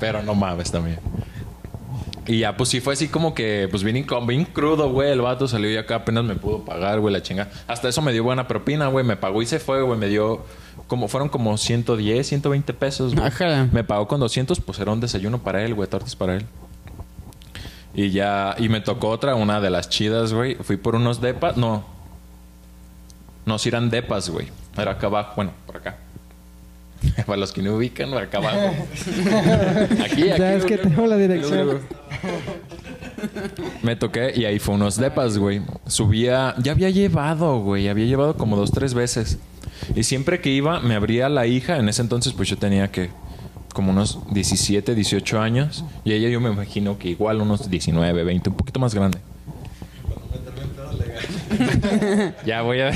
Pero no mames también. Y ya, pues sí fue así como que, pues bien, bien crudo, güey. El vato salió y acá apenas me pudo pagar, güey, la chinga. Hasta eso me dio buena propina, güey. Me pagó y se fue, güey. Me dio, como fueron como 110, 120 pesos, güey. Ajá. Me pagó con 200, pues era un desayuno para él, güey, tortas para él. Y ya, y me tocó otra, una de las chidas, güey. Fui por unos depas, no. No, si eran depas, güey. Era acá abajo, bueno, por acá. Para los que no ubican, acá abajo. aquí, aquí. Ya es que tengo la dirección. Me toqué y ahí fue unos depas, güey. Subía, ya había llevado, güey. Había llevado como dos, tres veces. Y siempre que iba, me abría la hija. En ese entonces, pues yo tenía que como unos 17, 18 años. Y ella yo me imagino que igual unos 19, 20, un poquito más grande. ya voy a...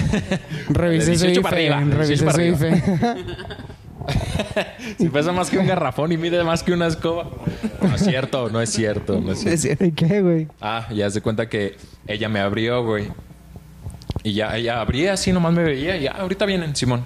Revisé su 18 para arriba, Revisé 18 para su. si pesa más que un garrafón y mide más que una escoba. No es cierto, no es cierto, no es cierto. ¿Y qué, güey? Ah, ya se cuenta que ella me abrió, güey. Y ya ella abría así, nomás me veía. Y ya, ahorita vienen, Simón.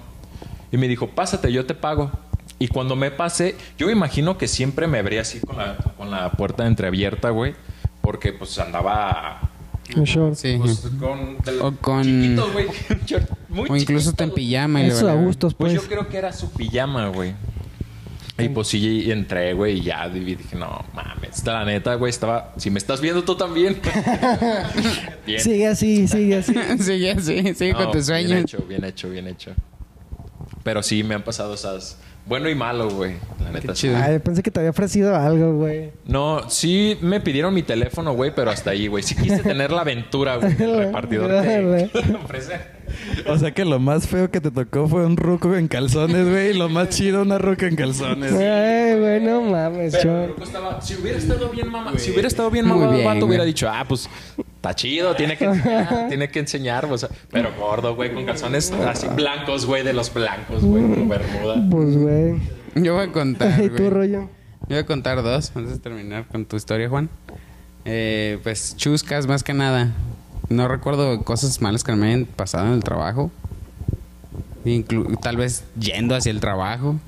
Y me dijo, pásate, yo te pago. Y cuando me pasé, yo me imagino que siempre me abría así con la, con la puerta entreabierta, güey. Porque pues andaba Un short. Sí. pues, con, O con- chiquito, güey. Un short muy O incluso chiquito, te en pijama. y Eso a gustos, Pues pues. yo creo que era su pijama, güey. Y pues sí, entré, güey, y ya y dije, no mames, esta la neta, güey, estaba. Si me estás viendo tú también. bien. Sigue así, sigue así. Sigue así, sigue No, con tus Bien sueños. hecho, bien hecho, bien hecho. Pero sí me han pasado esas. Bueno y malo, güey. La neta. sí. chido. Ay, pensé que te había ofrecido algo, güey. No, sí me pidieron mi teléfono, güey, pero hasta ahí, güey. Sí quise tener la aventura, güey, del repartidor que, que le ofrece. O sea que lo más feo que te tocó fue un ruco en calzones, güey. Y lo más chido, una ruca en calzones. Ay, güey, no mames, Pero ruco estaba, si hubiera estado bien mamá, si hubiera estado bien mamá, el vato hubiera dicho, ah, pues está chido, tiene que enseñar, tiene que enseñar, o sea, pero gordo, güey, con calzones así blancos, güey, de los blancos, güey, con bermuda. Pues, güey. Yo voy a contar, ¿Y tu güey. rollo? Yo voy a contar dos antes de terminar con tu historia, Juan. Eh, pues chuscas, más que nada. No recuerdo cosas malas que me hayan pasado en el trabajo. Inclu- tal vez yendo hacia el trabajo.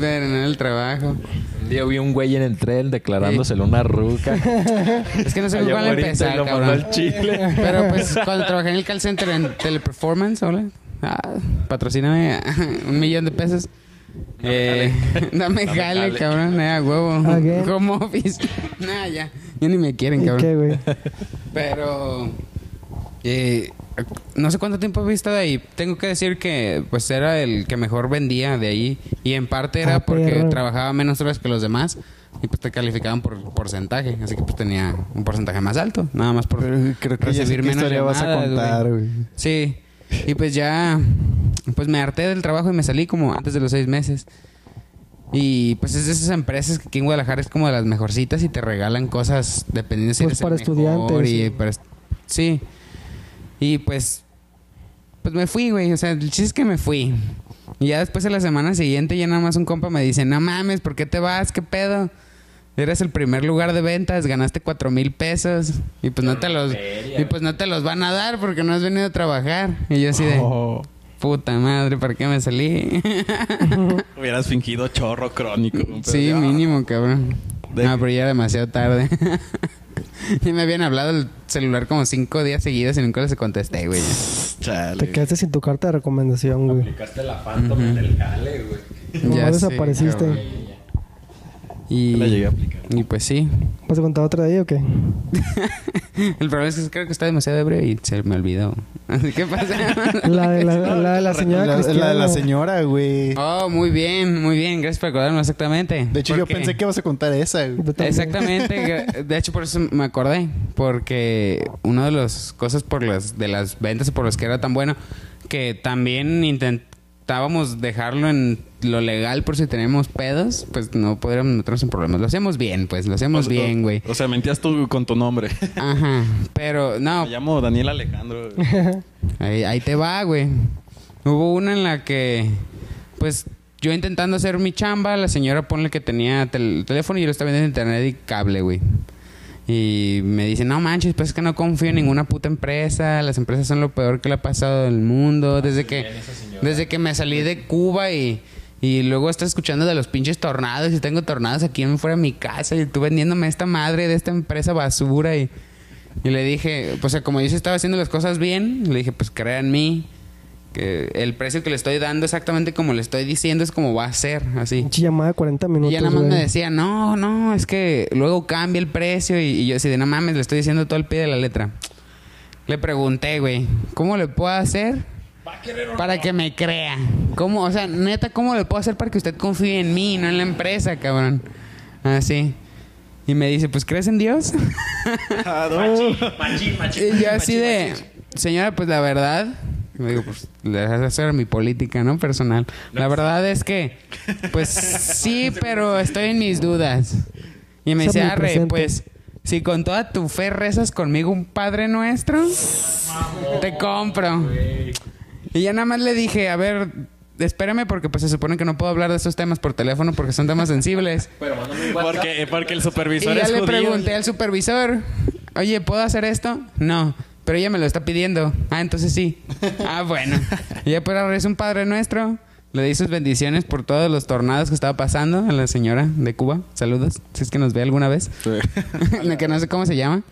Pero no el trabajo. Un día vi un güey en el tren declarándoselo una ruca. Es que no sé Allá cuál empezar, lo mandó cabrón. al Chile. Pero pues cuando trabajé en el call center en Teleperformance, hola. Ah, patrocíname un millón de pesos. Eh, dame Dame jale, jale. cabrón. Eh, a huevo. Again. Home office. nah, ya. Ya ni me quieren, ¿Y cabrón. qué, güey? Pero eh, no sé cuánto tiempo he estado ahí. Tengo que decir que pues era el que mejor vendía de ahí. Y en parte era Ah, porque perro. trabajaba menos horas que los demás. Y pues te calificaban por porcentaje. Así que pues tenía un porcentaje más alto. Nada más por Pero creo que ya sé recibir qué menos historia vas a llamadas, contar, güey. Sí. Y pues ya, pues me harté del trabajo y me salí como antes de los seis meses. Y pues es de esas empresas que aquí en Guadalajara es como de las mejorcitas y te regalan cosas dependiendo si Pues eres el para mejor estudiantes, Y sí. para est- sí. Y pues, pues me fui, güey. O sea, el chiste es que me fui. Y ya después de la semana siguiente ya nada más un compa me dice, no mames, ¿por qué te vas? ¿Qué pedo? Eres el primer lugar de ventas, ganaste cuatro mil pesos y pues no te los y pues no te los van a dar porque no has venido a trabajar. Y yo así de Oh, puta madre, ¿para qué me salí? hubieras fingido chorro crónico. sí, mínimo, cabrón. De- No, pero ya era demasiado tarde. y me habían hablado el celular como cinco días seguidos y nunca les contesté, güey. Chale. Te quedaste sin tu carta de recomendación, güey. Aplicaste la Phantom en el jale, güey. No, Ya desapareciste. cabrón. Y, La llegué a aplicar. y pues sí. ¿Vas a contar otra de ahí o qué? El problema es que creo que está demasiado ebrio y se me olvidó. ¿Qué pasa? La de la, la, de la señora La, de la señora, güey. Oh, muy bien, muy bien. Gracias por acordarme exactamente. De hecho, yo pensé que ibas a contar esa. Exactamente. De hecho, por eso me acordé. Porque una de las cosas por las, de las ventas por las que era tan bueno, que también intentábamos dejarlo en lo legal por si tenemos pedos, pues no podríamos meternos en problemas. Lo hacemos bien, pues, lo hacemos O bien, güey. O sea, mentías tú con tu nombre. Ajá. Pero no, Me llamo Daniel Alejandro. Ahí, ahí te va, güey. Hubo una en la que, pues, yo intentando hacer mi chamba, la señora ponle que tenía tel- teléfono y yo lo estaba viendo en internet y cable, güey. Y me dice, no manches, pues es que no confío en ninguna puta empresa. Las empresas son lo peor que le ha pasado del mundo. Desde que, desde que me salí de Cuba y, y luego estás escuchando de los pinches tornados y tengo tornados aquí en fuera de mi casa y tú vendiéndome esta madre de esta empresa basura y... Y le dije, pues como yo sí estaba haciendo las cosas bien, le dije, pues crea en mí. Que el precio que le estoy dando exactamente como le estoy diciendo es como va a ser, así. Pinche llamada de 40 minutos. Y ya nada más güey. me decía, no, no, es que luego cambia el precio. Y, y yo así de, no mames, le estoy diciendo todo el pie de la letra. Le pregunté, güey, ¿cómo le puedo hacer para que me crea? ¿Cómo, o sea, neta, ¿cómo le puedo hacer para que usted confíe en mí, no en la empresa, cabrón? Así. Y me dice, pues, ¿crees en Dios? Y yo así de, señora, pues la verdad, me digo, pues le voy a hacer mi política, ¿no? Personal. La verdad es que, pues sí, pero estoy en mis dudas. Y me Esa dice, arre, pues, si con toda tu fe rezas conmigo un Padre Nuestro, te compro. Y ya nada más le dije, a ver, espérame porque pues se supone que no puedo hablar de estos temas por teléfono porque son temas sensibles. Porque, porque el Y supervisor ya es le judío. pregunté al supervisor, oye, ¿puedo hacer esto? No, pero ella me lo está pidiendo. Ah, entonces sí. Ah, bueno. Y ya pero es un Padre Nuestro. Le di sus bendiciones por todos los tornados que estaba pasando a la señora de Cuba. Saludos, si es que nos ve alguna vez. que no sé cómo se llama.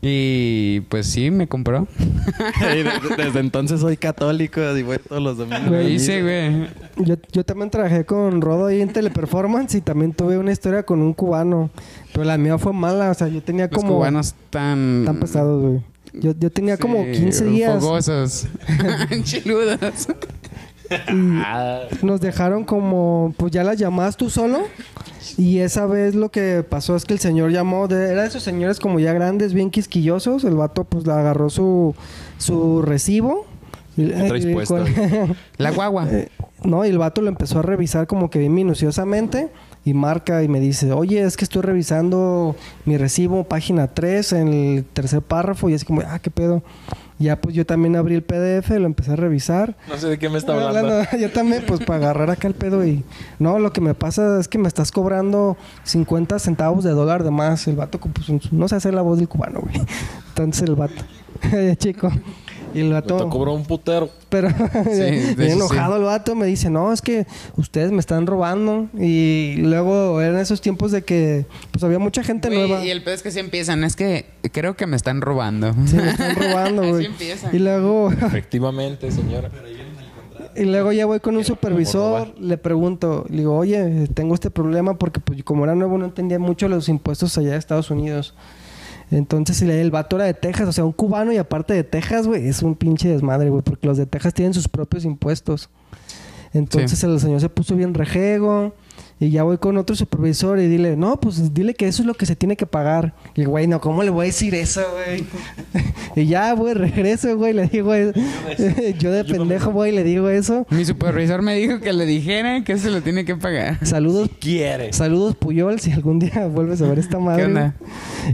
Y pues sí, me compró. Y de- desde entonces soy católico y voy todos los domingos. Hice, misa. güey. Yo, yo también trabajé con Rodo ahí en Teleperformance y también tuve una historia con un cubano. Pero la mía fue mala. O sea, yo tenía Los como... cubanos tan... Tan pesados, güey. Yo, yo tenía como sí, 15 días. Fogosos. Chiludos. Nos dejaron como, pues ya las llamadas tú solo. Y esa vez lo que pasó es que el señor llamó, de, era de esos señores como ya grandes, bien quisquillosos. El vato pues le agarró su, su recibo. Y- y-? La guagua. eh, no, y el vato lo empezó a revisar como que bien minuciosamente y marca y me dice, oye, es que estoy revisando mi recibo, página 3, en el tercer párrafo, y así como, ah, qué pedo. Ya pues yo también abrí el PDF, lo empecé a revisar. No sé de qué me está hablando. Yo también, pues para agarrar acá el pedo y... No, lo que me pasa es que me estás cobrando 50 centavos de dólar de más. El vato, pues, no sé hacer la voz del cubano, güey. Entonces el vato, chico. Y el Te vato... cobró un putero. Pero hecho, enojado el vato me dice, no, es que ustedes me están robando. Y luego eran esos tiempos de que pues había mucha gente Güey, nueva. y el pedo es que sí empiezan. Es que creo que me están robando. Sí, me están robando, güey. empiezan. Y luego, Efectivamente, señora. y luego ya voy con un supervisor, le pregunto, le digo, oye, tengo este problema porque pues como era nuevo no entendía mucho los impuestos allá de Estados Unidos. Entonces el el vato era de Texas, o sea, un cubano y aparte de Texas, güey, es un pinche desmadre, güey, porque los de Texas tienen sus propios impuestos. Entonces Sí. el señor se puso bien rejego y ya voy con otro supervisor y dile, no, pues dile que eso es lo que se tiene que pagar. Y güey, no, ¿cómo le voy a decir eso, güey? y ya, güey, regreso, güey, le digo, eso. yo de pendejo, güey, le digo eso. Mi supervisor me dijo que le dijera que se lo tiene que pagar. Saludos, Quiere. saludos Puyol, si algún día vuelves a ver esta madre. ¿Qué onda?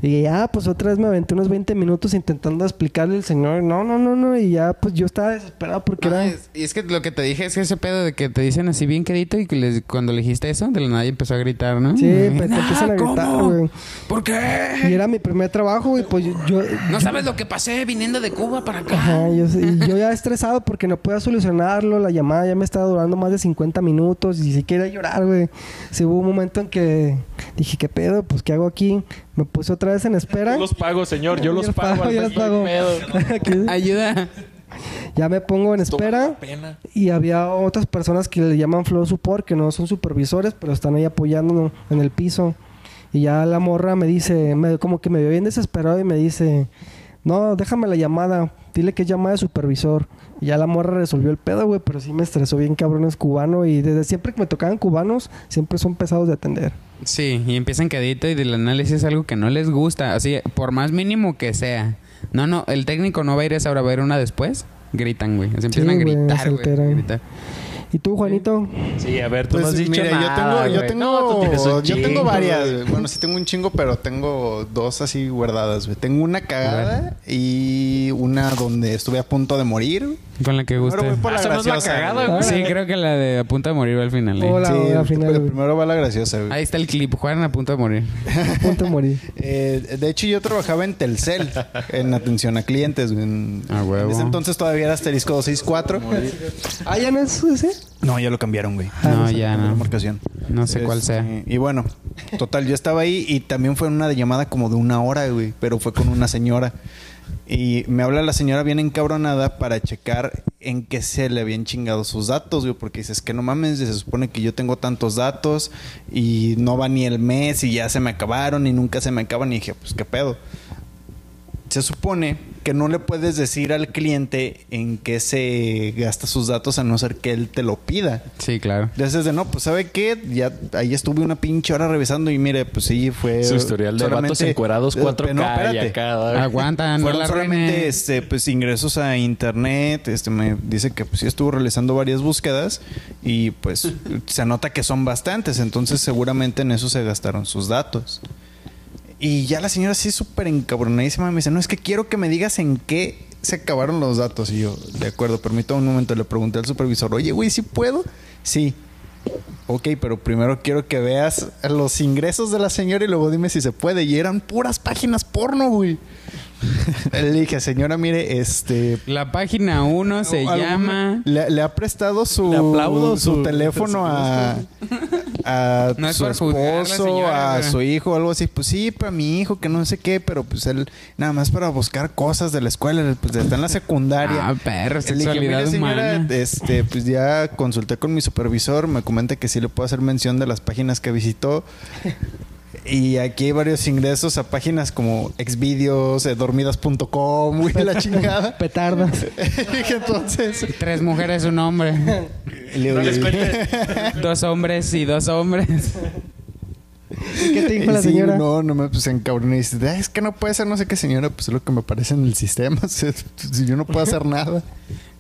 Y ya, pues otra vez me aventé unos 20 minutos intentando explicarle al señor, no, no, no, no, y ya, pues yo estaba desesperado porque Ah, era... es- y es que lo que te dije es que ese pedo de que te dicen así bien quedito y que les- cuando le dijiste eso, de la nada empezó a gritar, ¿no? Sí, Ay, pues te "Ah, empiezan a gritar, güey. ¿Por qué? Y era mi primer trabajo, y pues yo... yo- No sabes lo que pasé viniendo de Cuba para acá. Ajá, yo, y yo ya estresado porque no podía solucionarlo, la llamada ya me estaba durando más de 50 minutos y si quería llorar, güey. Sí hubo un momento en que dije, ¿qué pedo? Pues, ¿qué hago aquí? Me puse otra vez en espera. Yo los pago, señor. Yo los pago. yo al los pago. Ayuda. ya me pongo en espera. Pena. Y había otras personas que le llaman flow support, que no son supervisores, pero están ahí apoyándonos en el piso. Y ya la morra me dice, me- como que me vio bien desesperado y me dice, no, déjame la llamada, dile que es llamada de supervisor. Ya la morra resolvió el pedo, güey, pero sí me estresó bien cabrón, es cubano. Y desde siempre que me tocaban cubanos, siempre son pesados de atender. Sí, y empiezan quedito y del análisis es algo que no les gusta. Así, por más mínimo que sea. No, no, el técnico no va a ir a esa hora, va a ir una después. Gritan, güey. Se empiezan Sí, a gritar, güey. A. ¿Y tú, Juanito? Sí, a ver, tú Pues no has dicho mira, nada, yo tengo, yo tengo, No, tú tienes un yo chingo, tengo varias. Bueno, sí tengo un chingo, pero tengo dos así guardadas. Tengo una cagada y una donde estuve a punto de morir. Con la que guste. por la Ah, la graciosa. cagada, güey. Sí, creo que la de a punto de morir va al final. ¿eh? Hola, Sí, al final, pero primero va la graciosa. güey. Ahí está el clip. Juegan a punto de morir. Punto de morir. Eh, de hecho, yo trabajaba en Telcel, en atención a clientes. güey. En, Ah, huevo. en ese entonces todavía era asterisco 264. Ah, ¿ya no es ese? No, ya lo cambiaron, güey. No, ya no. marcación. No sé cuál Este, sea. Y bueno, total, yo estaba ahí y también fue una llamada como de una hora, güey, pero fue con una señora. Y me habla la señora bien encabronada para checar en qué se le habían chingado sus datos, güey, porque dices que no mames, se supone que yo tengo tantos datos y no va ni el mes y ya se me acabaron y nunca se me acaban y dije, pues qué pedo. Se supone que no le puedes decir al cliente en qué se gasta sus datos a no ser que él te lo pida. Sí, claro. Entonces de no, pues ¿sabe qué? Ya ahí estuve una pinche hora revisando y mire, pues sí, fue... Su historial de vatos encuerados Eh, 4K no, y espérate. acá. güey. Aguanta, no Fueron la solamente este, pues, ingresos a internet. Este me dice que pues, sí estuvo realizando varias búsquedas y pues se nota que son bastantes. Entonces seguramente en eso se gastaron sus datos. Y ya la señora así súper encabronadísima me dice, no, es que quiero que me digas en qué se acabaron los datos. Y yo, de acuerdo, permítame un momento, le pregunté al supervisor, oye, güey, ¿sí puedo? Sí. Ok, pero primero quiero que veas los ingresos de la señora y luego dime si se puede. Y eran puras páginas porno, güey. Le dije, señora, mire, este... La página 1 se alguna- llama... Le, le ha prestado su, Le aplaudo su su- teléfono a, a No es su esposo, señora, a pero- su hijo, algo así. Pues sí, para mi hijo, que no sé qué, pero pues él nada más para buscar cosas de la escuela, pues está en la secundaria. Ah, perro, Le dije, sexualidad "Mire, señora, humana. este, pues ya consulté con mi supervisor, me comenta que sí le puedo hacer mención de las páginas que visitó. Y aquí hay varios ingresos a páginas como exvideos, eh, dormidas.com, güey, la chingada. Petardas. Dije, entonces, Tres mujeres, un hombre. y le digo, dos hombres y dos hombres. ¿Qué te dijo la Sí, señora? No, no me pues encabroné y dice, "Ah, es que no puede ser no sé qué señora, pues es lo que me aparece en el sistema. o sea, si yo no puedo hacer nada.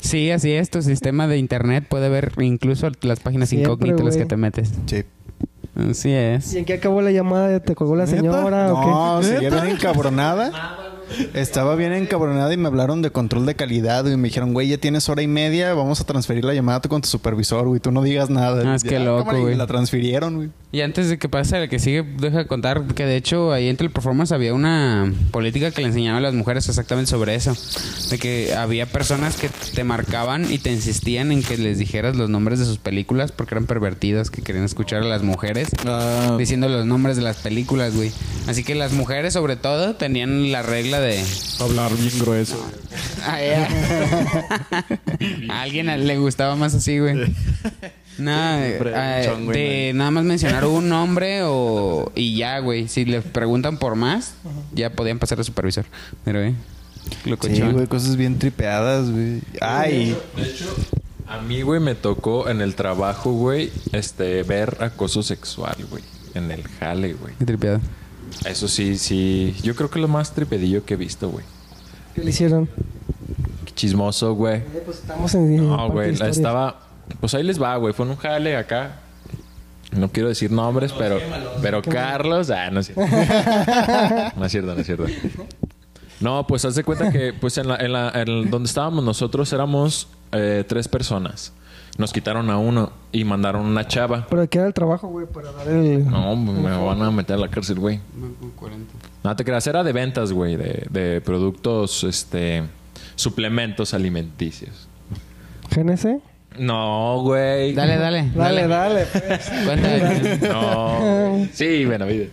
Sí, así es. Tu sistema de internet puede ver incluso las páginas Siempre, incógnitas las güey. que te metes. Sí. Así es. ¿Y en qué acabó la llamada? ¿Te colgó la señora o No, qué? seguía bien encabronada. Estaba bien encabronada y me hablaron de control de calidad y me dijeron, güey, ya tienes hora y media, vamos a transferir la llamada con tu supervisor, güey, tú no digas nada. Ah, es Ya, que loco, güey. La transfirieron, güey. Y antes de que pase el que sigue, deja contar que de hecho ahí entre el performance había una política que le enseñaba a las mujeres exactamente sobre eso. De que había personas que te marcaban y te insistían en que les dijeras los nombres de sus películas porque eran pervertidas, que querían escuchar a las mujeres Ah, diciendo los nombres de las películas, güey. Así que las mujeres sobre todo tenían la regla de... hablar bien grueso. a, a alguien le gustaba más así, güey. No, eh, chongo y de nada más mencionar un nombre o y ya, güey. Si le preguntan por más, ya podían pasar al supervisor. Pero, eh, Sí, güey, cosas bien tripeadas, güey. Ay, A mí, güey, me tocó en el trabajo, güey, este, ver acoso sexual, güey. En el jale, güey. Qué tripeado. Eso sí, sí. Yo creo que es lo más tripedillo que he visto, güey. ¿Qué le hicieron? Qué chismoso, güey. Eh, pues estamos en. No, güey, estaba... Pues ahí les va, güey. Fue en un jale acá. No quiero decir nombres, pero... Pero Carlos... Ah, no es cierto. No es cierto, no es cierto. No, pues haz de cuenta que... Pues en la... En la en donde estábamos nosotros éramos eh, tres personas. Nos quitaron a uno y mandaron una chava. Pero ¿qué era el trabajo, güey? Para dar el. No, me van a meter a la cárcel, güey. No te creas, era de ventas, güey, de, de productos, este, suplementos alimenticios. ¿GNC? No, güey. Dale, dale. Dale, dale. pues. Cuenta. No. Sí, bueno, vida.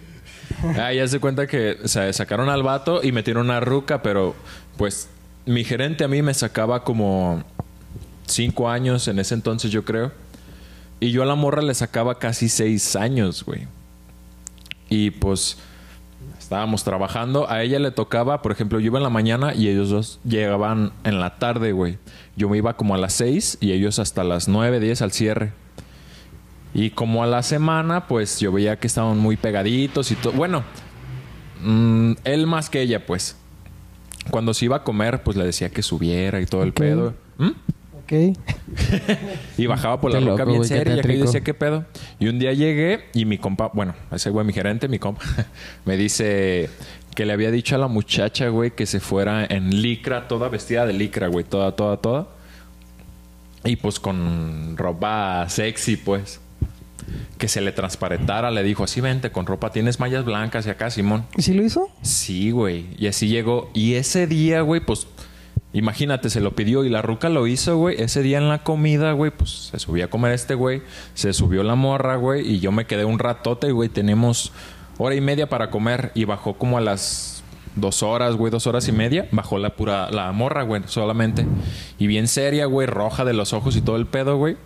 Ah, ya se cuenta que o sea, sacaron al vato y metieron una ruca, pero pues mi gerente a mí me sacaba como cinco años en ese entonces, yo creo. Y yo a la morra le sacaba casi seis años, güey. Y pues estábamos trabajando. A ella le tocaba, por ejemplo, yo iba en la mañana y ellos dos llegaban en la tarde, güey. Yo me iba como a las seis y ellos hasta las nueve, diez al cierre. Y como a la semana, pues yo veía que estaban muy pegaditos y todo. Bueno, mm, él más que ella, pues. Cuando se iba a comer, pues le decía que subiera y todo el pedo. ¿Mm? Ok. Y bajaba por la Qué roca loco, bien seria. Y yo decía, ¿qué pedo? Y un día llegué y mi compa, bueno, ese güey, mi gerente, mi compa, me dice que le había dicho a la muchacha, güey, que se fuera en licra, toda vestida de licra, güey, toda, toda, toda. Y pues con ropa sexy, pues. Que se le transparentara, le dijo, así vente con ropa, tienes mallas blancas y acá, Simón. ¿Y si lo hizo? Sí, güey. Y así llegó. Y ese día, güey, pues... Imagínate, se lo pidió y la ruca lo hizo, güey. Ese día en la comida, güey, pues se subía a comer este güey. Se subió la morra, güey. Y yo me quedé un ratote, güey. Tenemos hora y media para comer. Y bajó como a las dos horas, güey, dos horas y media. Bajó la pura... La morra, güey, solamente. Y bien seria, güey. Roja de los ojos y todo el pedo, güey.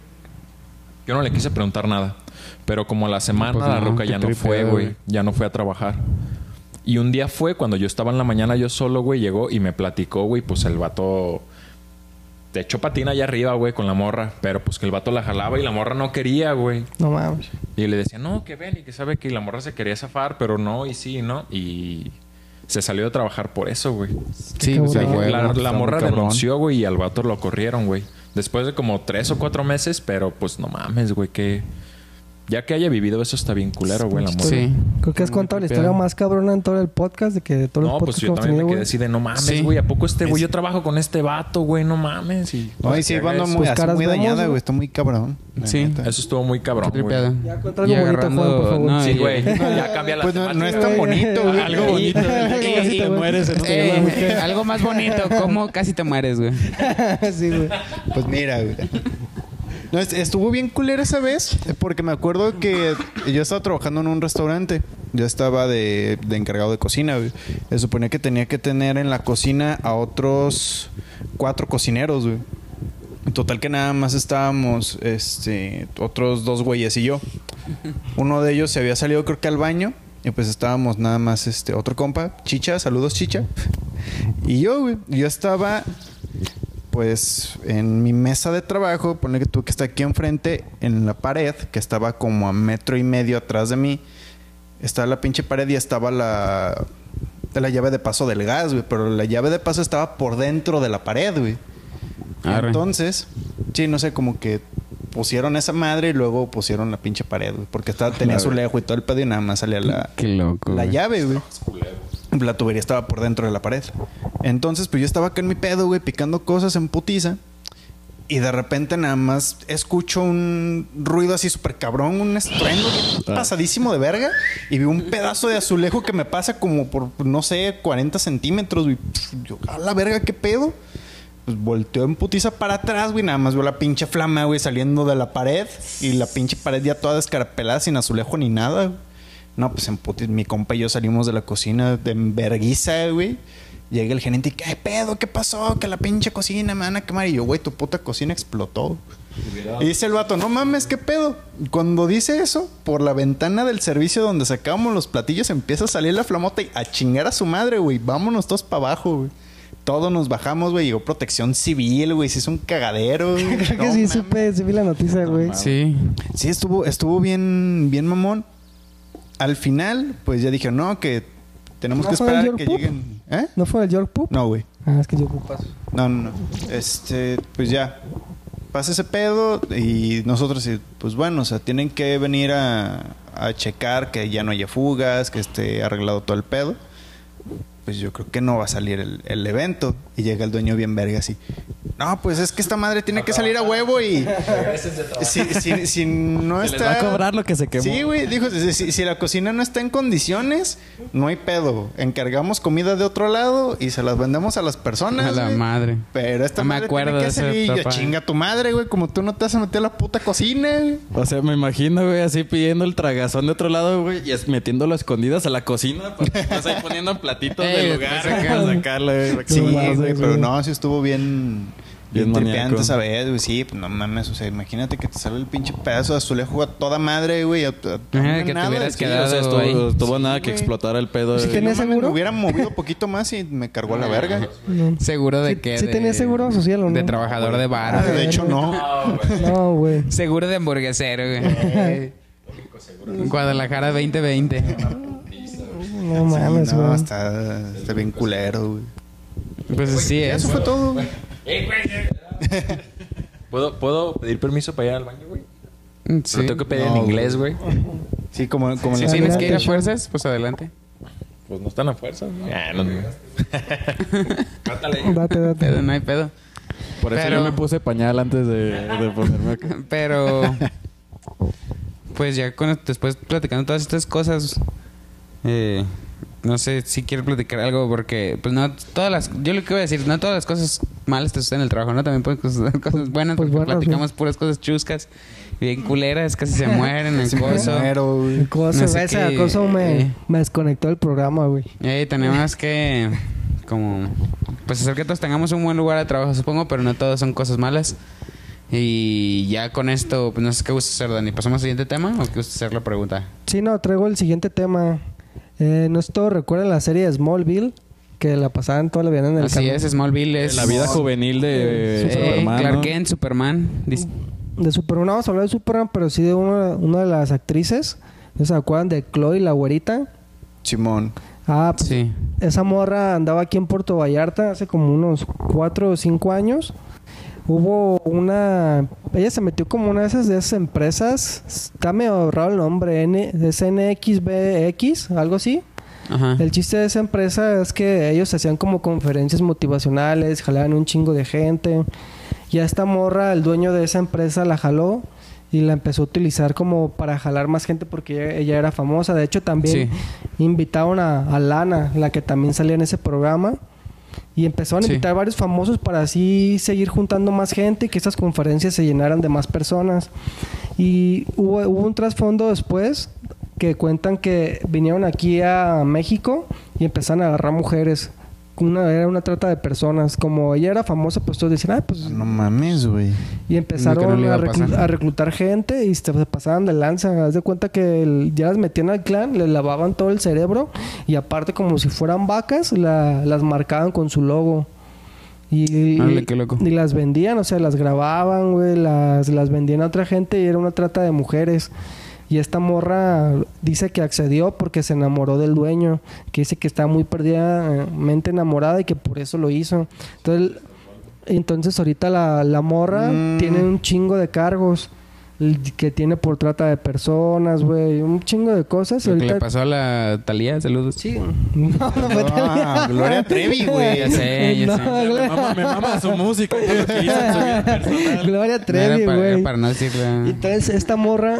Yo no le quise preguntar nada. Pero como a la semana Pues la no, ruca ya no fue, güey. Ya no fue a trabajar. Y un día fue cuando yo estaba en la mañana yo solo, güey, llegó y me platicó, güey, pues el vato te echó patina allá arriba, güey, con la morra, pero pues que el vato la jalaba y la morra no quería, güey. No mames. Y le decía, "No, que ven y que sabe que la morra se quería zafar, pero no y sí, ¿no?" Y se salió a trabajar por eso, güey. Sí, o sea, fue- La, la morra cabrón. denunció, güey, y al vato lo corrieron, güey. Después de como tres o cuatro meses, pero pues no mames, güey, que... Ya que haya vivido eso está bien culero, güey, la morra. Sí. Creo que has contado la historia más cabrona en todo el podcast de que de todos No, los pues podcasts yo que también me tenido, quedé güey. así de no mames, Sí. güey. ¿A poco este güey? Yo trabajo con este vato, güey, no mames. Y, no, y sí, cuando muy, caras muy dañada, güey. Está muy cabrón. Sí. neta. Eso estuvo muy cabrón, güey. Ya, cuenta algo bonito, Juan, por favor. no, Sí, güey. Ya cambia la Pues no, no es tan bonito, güey. Algo bonito. Casi te mueres algo más bonito, ¿cómo casi te mueres, güey? sí, güey. Pues mira, güey. No, es- estuvo bien culera esa vez porque me acuerdo que yo estaba trabajando en un restaurante. Yo estaba de, de encargado de cocina, güey. Se suponía que tenía que tener en la cocina a otros cuatro cocineros, güey. Total que nada más estábamos, este, otros dos güeyes y yo. Uno de ellos se había salido creo que al baño y pues estábamos nada más, este, otro compa, Chicha, saludos Chicha. Y yo, güey, yo estaba pues en mi mesa de trabajo, ponle que tú que está aquí enfrente, en la pared, que estaba como a metro y medio atrás de mí, estaba la pinche pared y estaba la, la llave de paso del gas, güey, pero la llave de paso estaba por dentro de la pared, güey. Entonces, sí, no sé, como que pusieron esa madre y luego pusieron la pinche pared, güey, porque estaba, tenía su lejo y todo el pedo y nada más salía la, Qué loco. la güey. llave, güey. La tubería estaba por dentro de la pared. Entonces, pues yo estaba acá en mi pedo, güey, picando cosas en putiza. Y de repente nada más escucho un ruido así súper cabrón, un estruendo bien pasadísimo de verga. Y vi un pedazo de azulejo que me pasa como por, no sé, 40 centímetros, güey. Pf, Yo, a la verga, ¿qué pedo? Pues volteó en putiza para atrás, güey. Nada más veo la pinche flama, güey, saliendo de la pared. Y la pinche pared ya toda descarapelada, sin azulejo ni nada, güey. No, pues en putiza, mi compa y yo salimos de la cocina de enverguiza, güey. Llega el gerente y, ¿qué pedo? ¿Qué pasó? Que la pinche cocina me van a quemar. Y yo, güey, tu puta cocina explotó. Y dice el vato, no mames, ¿qué pedo? Cuando dice eso, por la ventana del servicio donde sacábamos los platillos empieza a salir la flamota y a chingar a su madre, güey. Vámonos todos para abajo, güey. Todos nos bajamos, güey. Llegó protección civil, güey. Se hizo un cagadero, güey. Creo que No sí supe, sí vi la noticia, güey. Sí. Sí, estuvo, estuvo bien, bien mamón. Al final, pues ya dije, no, que tenemos ¿No que fue el esperar que lleguen. ¿Eh? ¿No fue el York Poop? No, güey. Ah, es que York Poop paso. No, no, no. Este, pues ya. Pasa ese pedo y nosotros, sí, pues bueno, o sea, tienen que venir a, a checar que ya no haya fugas, que esté arreglado todo el pedo. Pues yo creo que no va a salir el, el evento. Y llega el dueño bien verga así. No, pues es que esta madre tiene que salir a huevo y... si, si- si no Se les está... va a cobrar lo que se quemó. Sí, güey. Dijo, si, la cocina no está en condiciones, no hay pedo. Encargamos comida de otro lado y se las vendemos a las personas. A la madre. Pero esta No me madre acuerdo tiene que de salir. Y yo, chinga tu madre, güey. Como tú no te vas a meter a la puta cocina, güey. O sea, me imagino, güey, así pidiendo el tragazón de otro lado, güey, y es metiéndolo a escondidas a la cocina. Porque estás ahí poniendo platitos Eh, del lugar para güey. Sí, güey. Pero no, sí estuvo bien... Bien tripeante esa vez, güey. Sí, pues no mames. O sea, imagínate que te sale el pinche pedazo de azulejo a toda madre, güey. a- a- que te nada, hubieras sí, quedado o sea, Estuvo, ahí. estuvo nada que güey. explotara el pedo. Sí tenía no seguro? Me hubiera movido poquito más y me cargó la verga. No. ¿Seguro de Sí- qué? sí De- tenía seguro social, ¿o no? De trabajador de bar. Ah, de güey. hecho, no. No, güey. Seguro de hamburguesero, güey. Guadalajara 2020. No mames, no, güey. está, está bien culero, güey. Pues así es. Eso fue todo, güey. ¿Puedo, ¿Puedo pedir permiso para ir al baño, güey? Sí. Lo tengo que pedir No, en inglés, güey. Sí, como, como en Si la- tienes que ir a fuerzas, pues adelante. Pues no están a fuerza. güey. Ah, no. Cátale. Date, date. No hay pedo. Por eso Pero- yo me puse pañal antes de, de ponerme acá. Pero. Pues ya con, después platicando todas estas cosas. eh, no sé si quiero platicar algo porque, pues no, todas las. Yo lo que voy a decir, no todas las cosas malas te suceden en el trabajo, ¿no? También pueden suceder cosas buenas Pues porque buenas, platicamos puras cosas chuscas, bien culeras, casi se mueren me coso. El coso, No sé ese qué, acoso me, eh. me desconectó del programa, güey. Eh, tenemos que, como, pues hacer que todos tengamos un buen lugar de trabajo, supongo, pero no todos son cosas malas. Y ya con esto, pues no sé qué gusta hacer, Dani. ¿Pasamos al siguiente tema o qué gusta hacer la pregunta? Sí, no, traigo el siguiente tema. Eh, no todos recuerdan la serie de Smallville, que la pasaban toda la vida en el Así canal es, Smallville es... La vida juvenil de Eh, Superman. Clark ¿no? Kent, Superman. Dis- De Superman, no vamos a hablar de Superman, pero sí de una, una de las actrices. ¿No se acuerdan de Chloe, la güerita? Simón. Ah, pues Sí. esa morra andaba aquí en Puerto Vallarta hace como unos cuatro o cinco años. Hubo una... Ella se metió como una de esas, de esas empresas. Está medio raro el nombre. N, es NXBX, algo así. Ajá. El chiste de esa empresa es que ellos hacían como conferencias motivacionales, jalaban un chingo de gente. Y a esta morra, el dueño de esa empresa la jaló y la empezó a utilizar como para jalar más gente porque ella, era famosa. De hecho, también invitaron a, a Lana, la que también salía en ese programa. Y empezaron a Sí. invitar varios famosos para así seguir juntando más gente y que estas conferencias se llenaran de más personas. Y hubo, hubo un trasfondo después que cuentan que vinieron aquí a México y empezaron a agarrar mujeres. Una, era una trata de personas. Como ella era famosa, pues todos decían, ah, pues... No mames, güey. Y empezaron No, le a, a reclu- pasar. a reclutar gente y se, pasaban de lanza. Haz de cuenta que el- ya las metían al clan, les lavaban todo el cerebro y aparte como si fueran vacas, la- las marcaban con su logo. Y, qué loco. y las vendían, o sea, las grababan, güey, las, las vendían a otra gente y era una trata de mujeres. Y esta morra dice que accedió porque se enamoró del dueño, que dice que está muy perdidamente enamorada y que por eso lo hizo. Entonces, entonces ahorita la, la morra Mm. tiene un chingo de cargos. que tiene por trata de personas, güey, un chingo de cosas. Lo que le ahorita- pasó a la Talía, saludos. Sí. No, no fue Ah, Gloria Trevi, güey. Ya sé, ya No, sé. Me mama, me mama su música. Gloria No era Trevi, para, güey. para no decirle. Entonces, esta morra,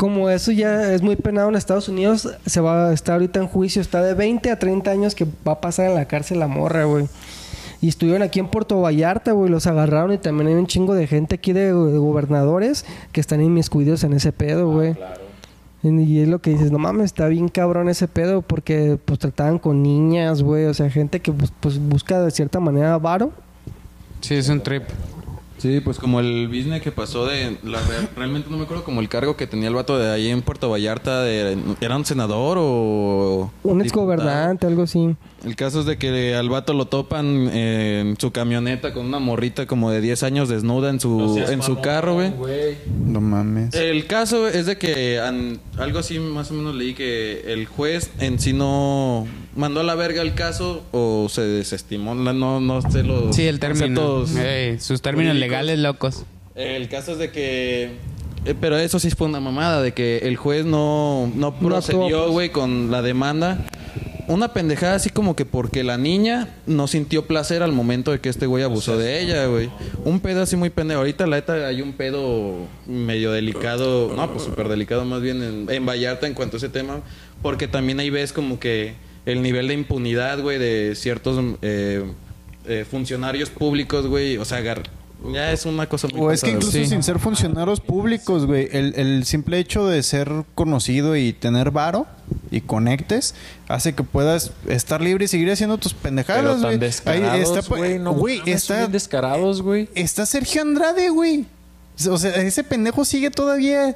como eso ya es muy penado en Estados Unidos, se va a estar ahorita en juicio. Está de 20 a 30 años que va a pasar en la cárcel la morra, güey. Y estuvieron aquí en Puerto Vallarta, güey. Los agarraron y también hay un chingo de gente aquí de, de gobernadores que están inmiscuidos en ese pedo, güey. Y es lo que dices, no mames, está bien cabrón ese pedo porque pues trataban con niñas, güey. O sea, gente que pues, pues, busca de cierta manera varo. Sí, es un trip. Sí, pues como el business que pasó de... La, real- realmente no me acuerdo como el cargo que tenía el vato de ahí en Puerto Vallarta. De, ¿Era un senador o...? Un exgobernante, algo así. El caso es de que al vato lo topan eh, en su camioneta con una morrita como de 10 años desnuda en su, en su carro, güey. No mames. El caso es de que an- algo así más o menos leí que el juez en sí no mandó a la verga el caso o se desestimó, no, no sé los Sí, el término. sus términos jurídicos. legales locos. El caso es de que eh, pero eso sí fue una mamada de que el juez no, no procedió, güey, con la demanda. Una pendejada así como que porque la niña no sintió placer al momento de que este güey abusó de ella, güey. Un pedo así muy pendejo. Ahorita la neta hay un pedo medio delicado, no, pues súper delicado más bien en, en Vallarta en cuanto a ese tema. Porque también ahí ves como que el nivel de impunidad, güey, de ciertos eh, eh, funcionarios públicos, güey. O sea, agar- ya es una cosa muy O es que incluso sin ser funcionarios públicos, güey, el, el simple hecho de ser conocido y tener varo y conectes hace que puedas estar libre y seguir haciendo tus pendejadas, güey. Ahí descarados, está, güey. No güey, está, descarados, güey. está Sergio Andrade, güey. O sea, ese pendejo sigue todavía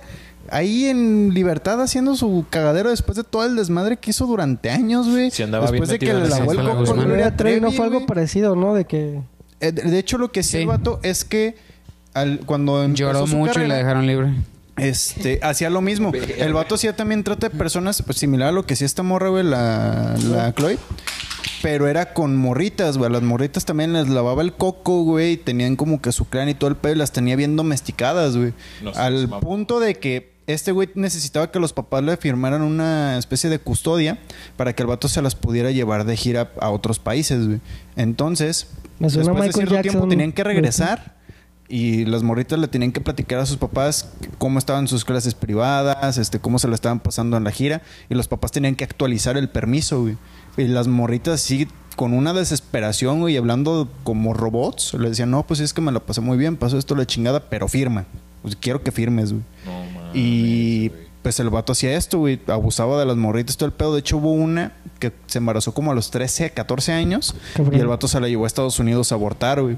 ahí en libertad haciendo su cagadero después de todo el desmadre que hizo durante años, güey. Sí, andaba después bien de que le lavó el coco con Guzmán. Gloria Trevi no fue algo parecido, ¿no? De que... Eh, De de hecho, lo que sí, Sí. el vato es que al, cuando Lloró su mucho y la dejaron libre. Este, hacía lo mismo. El vato hacía también trata de personas pues, similar a lo que hacía esta morra, güey, la, la Chloe. Pero era con morritas, güey. A Las morritas también les lavaba el coco, güey. y Tenían como que su clan y todo el pedo y las tenía bien domesticadas, güey. No sé, Al punto de que este güey necesitaba que los papás le firmaran una especie de custodia para que el vato se las pudiera llevar de gira a otros países, güey. Entonces, después de cierto tiempo tenían que regresar y las morritas le tenían que platicar a sus papás cómo estaban sus clases privadas, este, cómo se lo estaban pasando en la gira y los papás tenían que actualizar el permiso, güey. Y las morritas sí con una desesperación, güey, hablando como robots, le decían, "No, pues es que me la pasé muy bien, pasó esto la chingada, pero firma. Pues quiero que firmes, güey." No. Y pues el vato hacía esto, güey. Abusaba de las morritas, todo el pedo. De hecho, hubo una que se embarazó como a los 13, 14 años. Cabrón. Y el vato se la llevó a Estados Unidos a abortar, güey.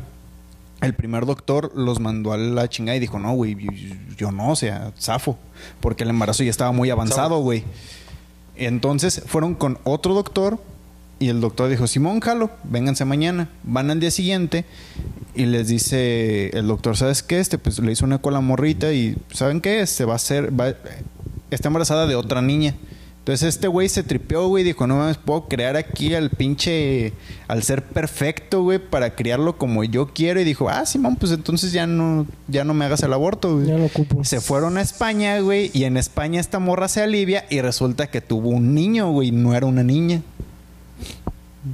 El primer doctor los mandó a la chingada y dijo, no, güey, yo, yo no, o sea, zafo. Porque el embarazo ya estaba muy avanzado, güey. Entonces fueron con otro doctor y el doctor dijo, Simón, jalo, vénganse mañana. Van al día siguiente y les dice el doctor, ¿sabes qué? Este, pues le hizo una cola morrita y ¿saben qué? Este va a ser, va, está embarazada de otra niña. Entonces este güey se tripeó, güey, dijo, no mames, puedo crear aquí al pinche, al ser perfecto, güey, para criarlo como yo quiero. Y dijo, ah, Simón, pues entonces ya no, ya no me hagas el aborto, güey. Ya lo ocupo. Se fueron a España, güey, y en España esta morra se alivia y resulta que tuvo un niño, güey, no era una niña.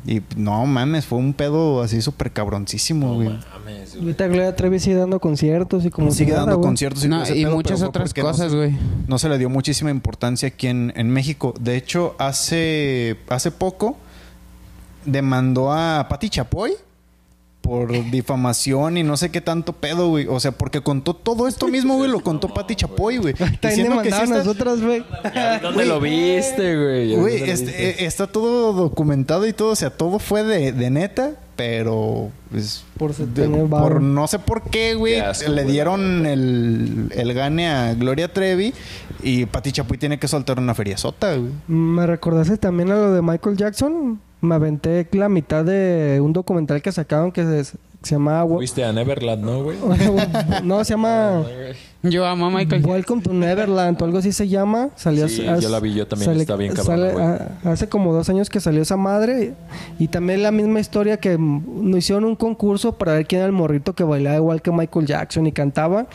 Y no mames, fue un pedo así súper cabroncísimo, güey. Mames, güey. Ahorita Gloria Trevi sigue dando conciertos y como si Sigue nada, dando güey. conciertos y, No, pedo, muchas otras no cosas, se- güey. No se le dio muchísima importancia aquí en, en México. De hecho, hace, hace poco demandó a Pati Chapoy por difamación y no sé qué tanto pedo, güey. O sea, porque contó todo esto mismo, güey, lo contó Pati Chapoy, güey. Diciendo que sí a está- nosotras, güey. ¿Dónde lo viste, güey? ¿Dónde Güey, este, eh, está todo documentado y todo, o sea, todo fue de, de neta, pero pues, Por se- de- por no sé por qué, güey, asco, le güey, dieron el, el gane a Gloria Trevi y Pati Chapoy tiene que soltar una feria sota, güey. Me recordaste también a lo de Michael Jackson. Me aventé la mitad de un documental que sacaron que es- Se llama... Fuiste a Neverland, ¿no, güey? no, se llama... Yo amo a Michael. Welcome to Neverland o algo así se llama. Salió Sí, hace- yo la vi, yo también, sale- está bien a- Hace como dos años que salió esa madre. Y también la misma historia que nos hicieron un concurso para ver quién era el morrito que bailaba igual que Michael Jackson y cantaba.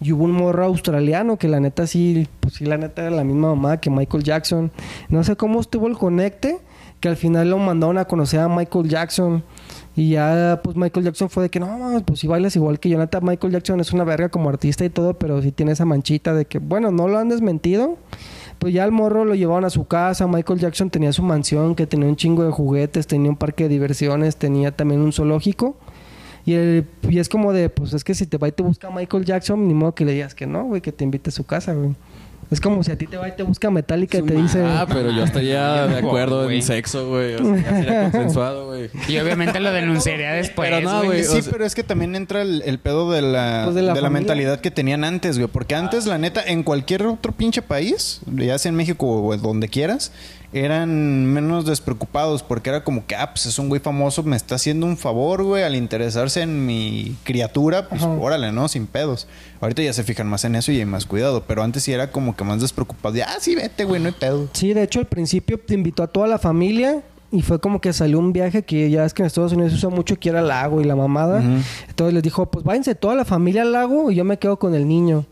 Y hubo un morro australiano que la neta sí, pues sí, la neta era la misma mamá que Michael Jackson. No sé cómo estuvo el conecte, que al final lo mandaron a conocer a Michael Jackson. Y ya, pues Michael Jackson fue de que no, pues si bailas igual que yo. Neta, Michael Jackson es una verga como artista y todo, pero sí tiene esa manchita de que, bueno, no lo han desmentido. Pues ya el morro lo llevaban a su casa. Michael Jackson tenía su mansión, que tenía un chingo de juguetes, tenía un parque de diversiones, tenía también un zoológico. Y, el- y es como de, pues es que si te va y te busca Michael Jackson, ni modo que le digas que no, güey, que te invite a su casa, güey. Es como si a ti te va y te busca Metallica y te dice... Ah, pero yo estaría de acuerdo en sexo, güey. O sea, sería consensuado, güey. Y obviamente lo denunciaría después. Pero no, güey. Sí, o sea- pero es que también entra el, el pedo de la, Pues de de la la, familia. mentalidad que tenían antes, güey. Porque antes, la neta, en cualquier otro pinche país, ya sea en México o donde quieras, eran menos despreocupados porque era como que, ah, pues es un güey famoso, me está haciendo un favor, güey, al interesarse en mi criatura, pues Ajá. órale, ¿no? Sin pedos. Ahorita ya se fijan más en eso y hay más cuidado, pero antes sí era como que más despreocupado. De, ah, sí, vete, güey, no hay pedo. Sí, de hecho al principio te invitó a toda la familia y fue como que salió un viaje que ya es que en Estados Unidos se usa mucho que era al lago y la mamada. Entonces les dijo, pues váyanse toda la familia al lago y yo me quedo con el niño.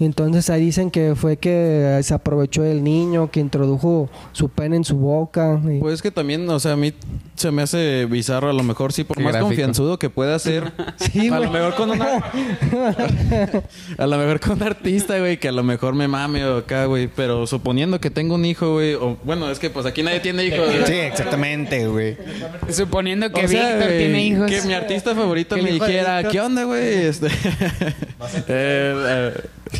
Y entonces ahí dicen que fue que se aprovechó del niño, que introdujo su pene en su boca. y- Pues es que también, o sea, a mí se me hace bizarro, a lo mejor sí, por Qué más gráfico. confianzudo que pueda ser. Sí, a lo mejor con una. a lo mejor con un artista, güey, que a lo mejor me mame o acá, güey. Pero suponiendo que tengo un hijo, güey. O bueno, es que pues aquí nadie tiene hijos. Sí, exactamente, güey. Suponiendo que O sea, Víctor güey, tiene hijos. Que mi artista favorito me dijera, ¿qué onda, güey? Este... Eh, eh,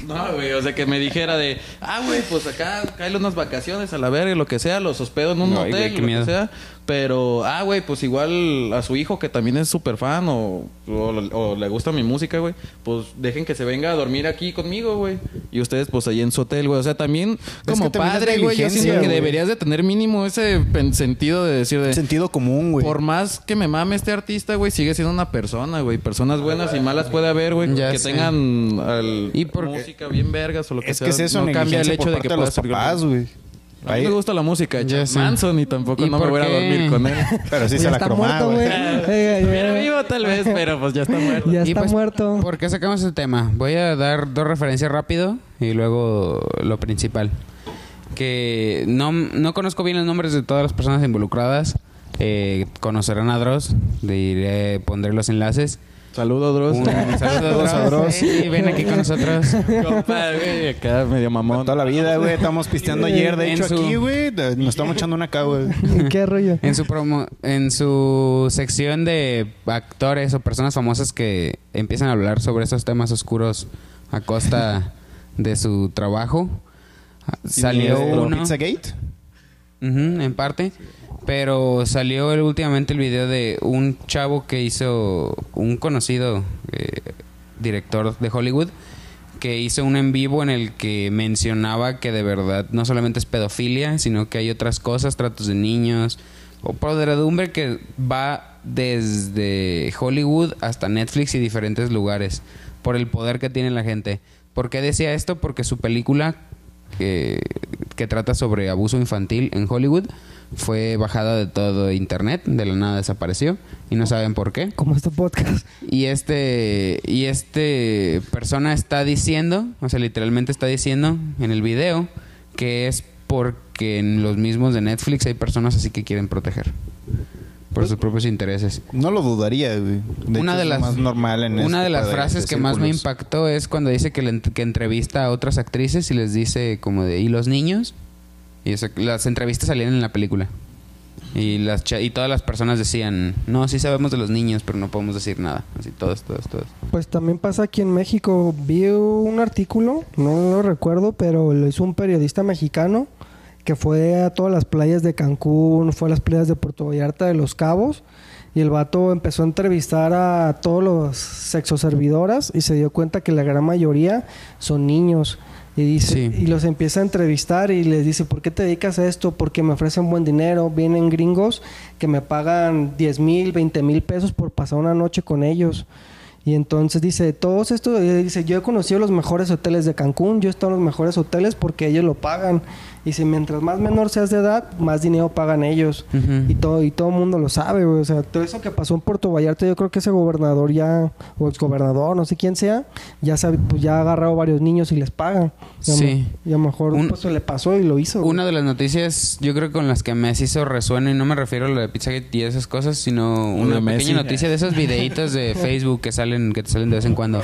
no, güey, o sea, que me dijera de, ah, güey, pues acá cae unas vacaciones a la verga, lo que sea, los hospedo en un güey, hotel, lo que sea. Pero, ah, güey, pues igual a su hijo que también es súper fan o, o, o le gusta mi música, güey, pues dejen que se venga a dormir aquí conmigo, güey. Y ustedes, pues ahí en su hotel, güey. O sea, también como también es padre, güey, yo siento que deberías de tener mínimo ese sentido de decir de... Sentido común, güey. Por más que me mame este artista, güey, sigue siendo una persona, güey. Personas buenas y malas puede haber, güey. Que sé. tengan al- ¿Y por qué? música bien vergas o lo que Es sea. que es eso, no cambia el hecho por de que de los papás, güey. A mí me gusta la música de. Manson y tampoco ¿Y no me voy a dormir con él. Pero sí Pues se ya la está cromaba, muerto, güey. Eh. vivo tal vez, pero pues ya está muerto. Ya está pues, muerto. ¿Por qué sacamos ese tema? Voy a dar dos referencias rápido y luego lo principal. Que no, no conozco bien los nombres de todas las personas involucradas. Eh, conocerán a Dross. Diré, pondré los enlaces. Saludos, Dross. Un saludo Saludos a Dross. Sí, ven aquí con nosotros. Compa, güey, acá medio mamón. Toda la vida, güey. Estamos pisteando ayer, de En hecho, su- aquí, güey. Nos estamos echando una acá, güey. ¿Qué rollo? En su promo, en su sección de actores o personas famosas que empiezan a hablar sobre esos temas oscuros a costa de su trabajo, salió ¿Lo uno, Pizzagate? Ujú, en parte, pero salió últimamente el video de un chavo que hizo un conocido eh, director de Hollywood que hizo un en vivo en el que mencionaba que de verdad no solamente es pedofilia, sino que hay otras cosas, tratos de niños o podredumbre que va desde Hollywood hasta Netflix y diferentes lugares por el poder que tiene la gente. ¿Por qué decía esto? Porque su película que, que trata sobre abuso infantil en Hollywood fue bajada de todo internet, de la nada desapareció y no saben por qué. Como este podcast. Y este y este persona está diciendo, o sea, literalmente está diciendo en el video que es porque en los mismos de Netflix hay personas así que quieren proteger por sus propios intereses. No lo dudaría, güey. De una hecho, de es lo las más normal en una este de las frases de que más me impactó es cuando dice que, le que entrevista a otras actrices y les dice como de y los niños y eso- las entrevistas salían en la película y las y todas las personas decían no sí sabemos de los niños pero no podemos decir nada así todos todos todos Pues también pasa aquí en México. Vi un artículo, no lo recuerdo, pero lo hizo un periodista mexicano que fue a todas las playas de Cancún, fue a las playas de Puerto Vallarta de Los Cabos. Y el vato empezó a entrevistar a todos los sexoservidoras y se dio cuenta que la gran mayoría son niños. Y dice, Sí. y los empieza a entrevistar y les dice, ¿por qué te dedicas a esto? Porque me ofrecen buen dinero, vienen gringos que me pagan 10 mil, 20 mil pesos por pasar una noche con ellos. Y entonces dice, todos estos, dice, yo he conocido los mejores hoteles de Cancún, yo he estado en los mejores hoteles porque ellos lo pagan. Y si mientras más menor seas de edad, más dinero pagan ellos. Ujú. Y todo y todo el mundo lo sabe, güey. O sea, todo eso que pasó en Puerto Vallarta, yo creo que ese gobernador ya, o el gobernador, no sé quién sea, ya sabe, pues ya ha agarrado varios niños y les pagan. Y a Sí. Y a lo mejor Un- pues, se le pasó y lo hizo. güey. Una de las noticias, yo creo que con las que Messi hizo resuena, y no me refiero a lo de Pizzagate y esas cosas, sino una de pequeña Messi. noticia de esos videitos de Facebook que salen, que te salen de vez en cuando.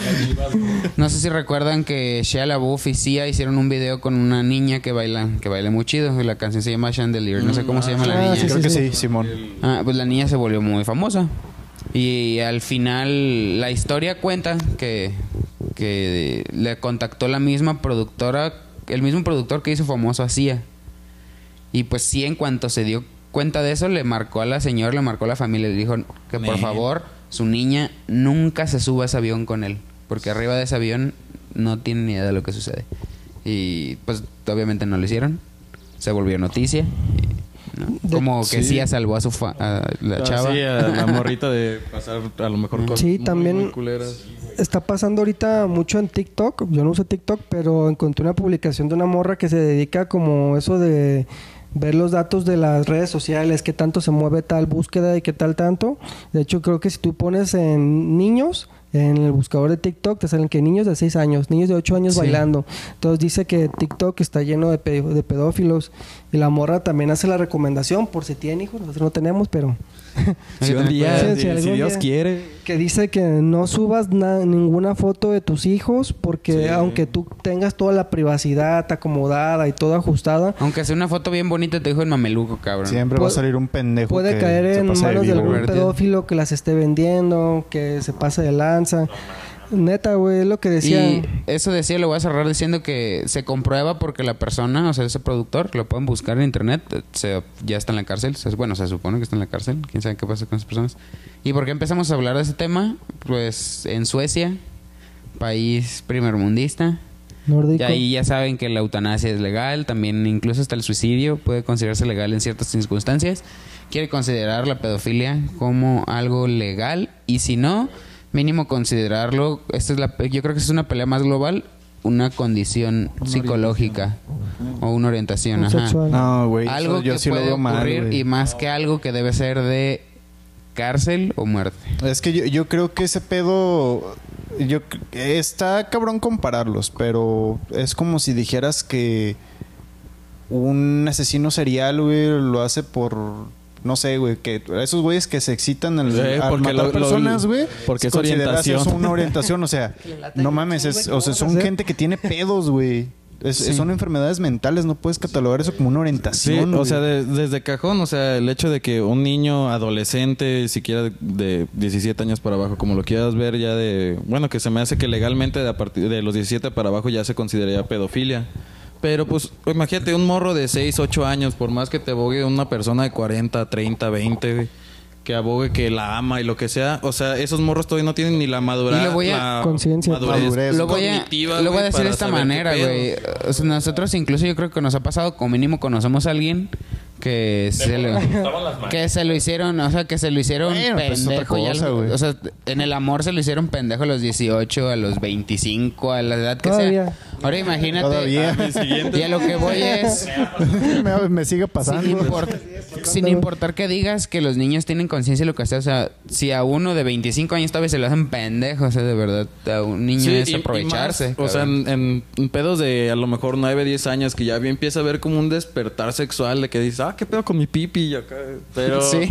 No sé si recuerdan que Shia LaBeouf y Sia hicieron un video con una niña que baila, que baila muy chido. La canción se llama Chandelier, no sé cómo se llama la Ah, niña. sí, Creo que sí. sí, Simón. Ah, pues la niña se volvió muy famosa. Y al final la historia cuenta que, que le contactó la misma productora, el mismo productor que hizo famoso a Sia. Y pues sí, en cuanto se dio cuenta de eso, le marcó a la señora, le marcó a la familia, le dijo que por favor su niña nunca se suba a ese avión con él. Porque arriba de ese avión no tiene ni idea de lo que sucede. Y pues obviamente no lo hicieron. Se volvió noticia. y, ¿no? De- Como que sí. Sia salvó a su fa- a la Ah, chava. Sí, a la morrita de pasar a lo mejor cosas Sí, muy, también- muy culeras. Está pasando ahorita mucho en TikTok. Yo no uso TikTok, pero encontré una publicación de una morra que se dedica como eso de ver los datos de las redes sociales, qué tanto se mueve tal búsqueda y qué tal tanto. De hecho, creo que si tú pones en niños, en el buscador de TikTok, te salen que niños de 6 años, niños de 8 años Sí. bailando. Entonces dice que TikTok está lleno de, de pedófilos. Y la morra también hace la recomendación, por si tienen hijos, nosotros no tenemos, pero Si un día, Sí, si, si algún si Dios día- quiere. que dice que no subas na- ninguna foto de tus hijos porque Sí. aunque tú tengas toda la privacidad acomodada y todo ajustada, Aunque sea una foto bien bonita, te dijo el mameluco, cabrón. Siempre va a Puede- salir un pendejo. puede que caer en manos de vivo, algún pedófilo que las esté vendiendo, que se pase de lanza. Neta, güey, es lo que decía. Y eso decía, lo voy a cerrar diciendo que se comprueba porque la persona, o sea, ese productor, lo pueden buscar en internet, se- ya está en la cárcel. Se- bueno, se supone que está en la cárcel. Quién sabe qué pasa con esas personas. ¿Y por qué empezamos a hablar de ese tema? Pues en Suecia, país primermundista. Nórdico. Y ahí ya saben que la eutanasia es legal, también incluso hasta el suicidio puede considerarse legal en ciertas circunstancias. Quiere considerar la pedofilia como algo legal y si no, mínimo considerarlo, esta es la, yo creo que es una pelea más global, una condición psicológica o una orientación, Un ajá. No, güey. algo yo que sí lo puede veo mal, ocurrir güey. y más que algo que debe ser de cárcel o muerte. Es que yo, yo creo que ese pedo. Yo está cabrón compararlos, pero es como si dijeras que un asesino serial, güey, lo hace por no sé, güey, que esos güeyes que se excitan al, Eh, al porque matar lo- personas, güey, porque es consideras orientación. eso una orientación, o sea, no mames, es- o sea, son gente que tiene pedos, güey. Es- Sí. Son enfermedades mentales, no puedes catalogar eso como una Sí, orientación. o güey. sea, de- desde cajón, o sea, el hecho de que un niño adolescente, siquiera de, de 17 años para abajo, como lo quieras ver ya de... Bueno, que se me hace que legalmente de a partir de los 17 para abajo ya se consideraría pedofilia. Pero pues imagínate un morro de 6, 8 años, por más que te abogue una persona de 40, 30, 20, güey, que abogue que la ama y lo que sea, o sea, esos morros todavía no tienen ni la madurez, lo voy a- la Conciencia. Madurez. lo voy a, cognitiva, lo voy a decir de esta manera, güey. O sea, nosotros incluso yo creo que nos ha pasado, como mínimo conocemos a alguien que se, lo, que se lo hicieron, o sea, que se lo hicieron Bueno, pues, pendejo. cosa, o sea, en el amor se lo hicieron pendejo a los 18, a los 25, a la edad que Todavía. sea. Ahora imagínate. Todavía. Y a lo que voy es, me, me sigue pasando. sin, import- sin importar que digas que los niños tienen conciencia de lo que sea, o sea, si a uno de 25 años todavía se lo hacen pendejo, o sea, de verdad, a un niño Sí, es y- y aprovecharse. más, o sea, en, en pedos de a lo mejor 9, 10 años que ya bien empieza a ver como un despertar sexual de que dices, ah, qué pedo con mi pipi y acá. Pero. Sí.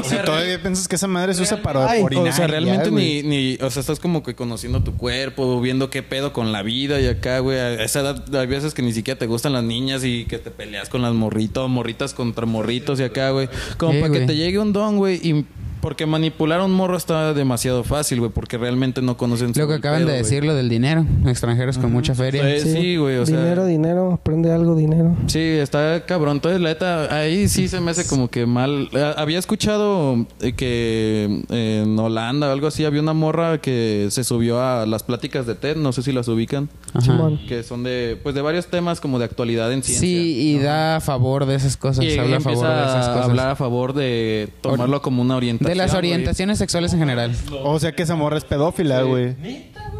O sea, todavía piensas que esa madre se usa para Ay, orinar. O sea, realmente ni, ni, o sea, estás como que conociendo tu cuerpo, viendo qué pedo con la vida y acá, güey. A esa edad hay veces que ni siquiera te gustan las niñas y que te peleas con las morritos, morritas contra morritos y acá, güey. Como Sí, para que te llegue un don, güey, y porque manipular a un morro está demasiado fácil, güey, porque realmente no conocen Lo que acaban pedo, de decir, lo del dinero. Extranjeros con mucha feria. Sí, güey, o sea- dinero, dinero, aprende algo, dinero. Sí, está cabrón. Entonces, la neta, ahí sí se me hace como que mal. Eh, Había escuchado eh, que en Holanda o algo así había una morra que se subió a las pláticas de TED, no sé si las ubican, Ajá. Que son de pues de varios temas como de actualidad en ciencia. Sí, y da a favor de esas cosas. Y habla a empieza favor de esas a cosas. hablar a favor de tomarlo como una orientación. de las güey. orientaciones sexuales en general. O sea que esa morra es pedófila, güey.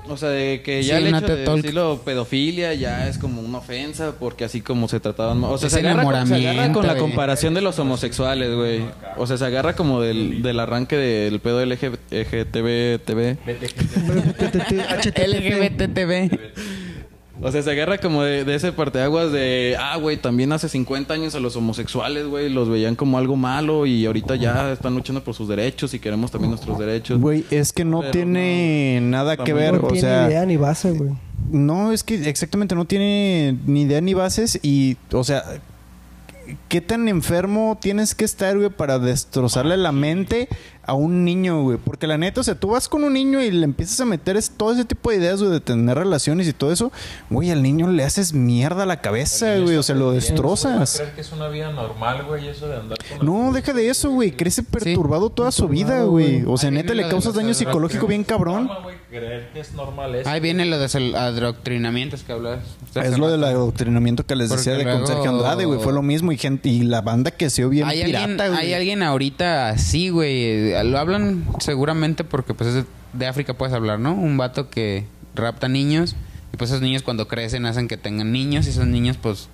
O sea, de que Sí, ya el una hecho de Talk. decirlo pedofilia ya es como una ofensa porque así como se trataban... O sea, se agarra, con- se agarra con la güey. comparación de los homosexuales, güey. O sea, se agarra como del, del arranque del pedo LGTB. TV. O sea, se agarra como de, de ese parteaguas de... Ah, güey, también hace 50 años a los homosexuales, güey, los veían como algo malo y ahorita ya están luchando por sus derechos y queremos también nuestros derechos. Güey, es que no Pero tiene nada que ver, No o tiene sea... idea ni base, güey. No, es que exactamente no tiene ni idea ni bases y, o sea, ¿qué tan enfermo tienes que estar, güey, para destrozarle la mente a un niño, güey? Porque la neta, o sea, tú vas con un niño y le empiezas a meter es- todo ese tipo de ideas, güey, de tener relaciones y todo eso, güey, al niño le haces mierda a la cabeza, güey, o sea, lo destrozas. creer que es una vida normal, güey, eso de andar con No, deja de eso, güey, crece perturbado toda su vida, güey. O sea, neta, le causas daño psicológico bien cabrón. Norma, güey, creer que es normal eso. Ahí viene lo de los adoctrinamientos que hablas. Es lo del adoctrinamiento que les decía Porque de con luego- Sergio Andrade, güey. Fue lo mismo. Y gente y la banda que se vio bien Hay pirata, güey. hay alguien ahorita así, güey. Lo hablan seguramente porque pues es de, de África puedes hablar, ¿no? Un vato que rapta niños y pues esos niños cuando crecen hacen que tengan niños y esos niños pues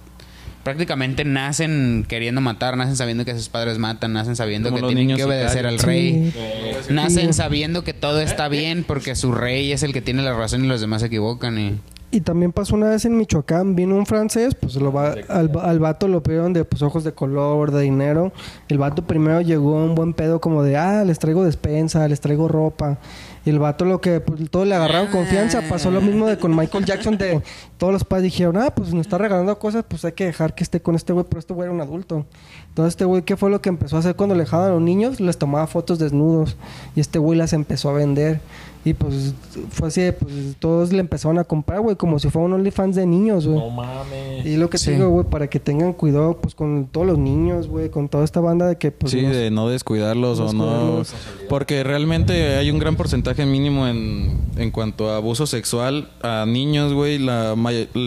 prácticamente nacen queriendo matar, nacen sabiendo que sus padres matan, nacen sabiendo Como que tienen niños que obedecer al rey. Sí. Nacen sabiendo que todo está bien porque su rey es el que tiene la razón y los demás se equivocan y Y también pasó una vez en Michoacán, vino un francés, pues lo va, al, al vato lo pidieron de pues, ojos de color, de dinero. El vato primero llegó un buen pedo como de, ah, les traigo despensa, les traigo ropa. Y el vato lo que, pues todo le agarraron confianza. Pasó lo mismo de con Michael Jackson de todos los padres dijeron, ah, pues nos está regalando cosas, pues hay que dejar que esté con este güey, pero este güey era un adulto. Entonces este güey, ¿qué fue lo que empezó a hacer cuando le dejaban a los niños? Les tomaba fotos desnudos. Y este güey las empezó a vender. Y pues fue así, pues todos le empezaron a comprar, güey, como si fuera un OnlyFans de niños, güey. No mames. Y lo que Sí. te digo, güey, para que tengan cuidado, pues, con todos los niños, güey, con toda esta banda de que, pues, sí, los- de no descuidarlos o no. Porque realmente hay un gran porcentaje mínimo en, en cuanto a abuso sexual a niños, güey. La,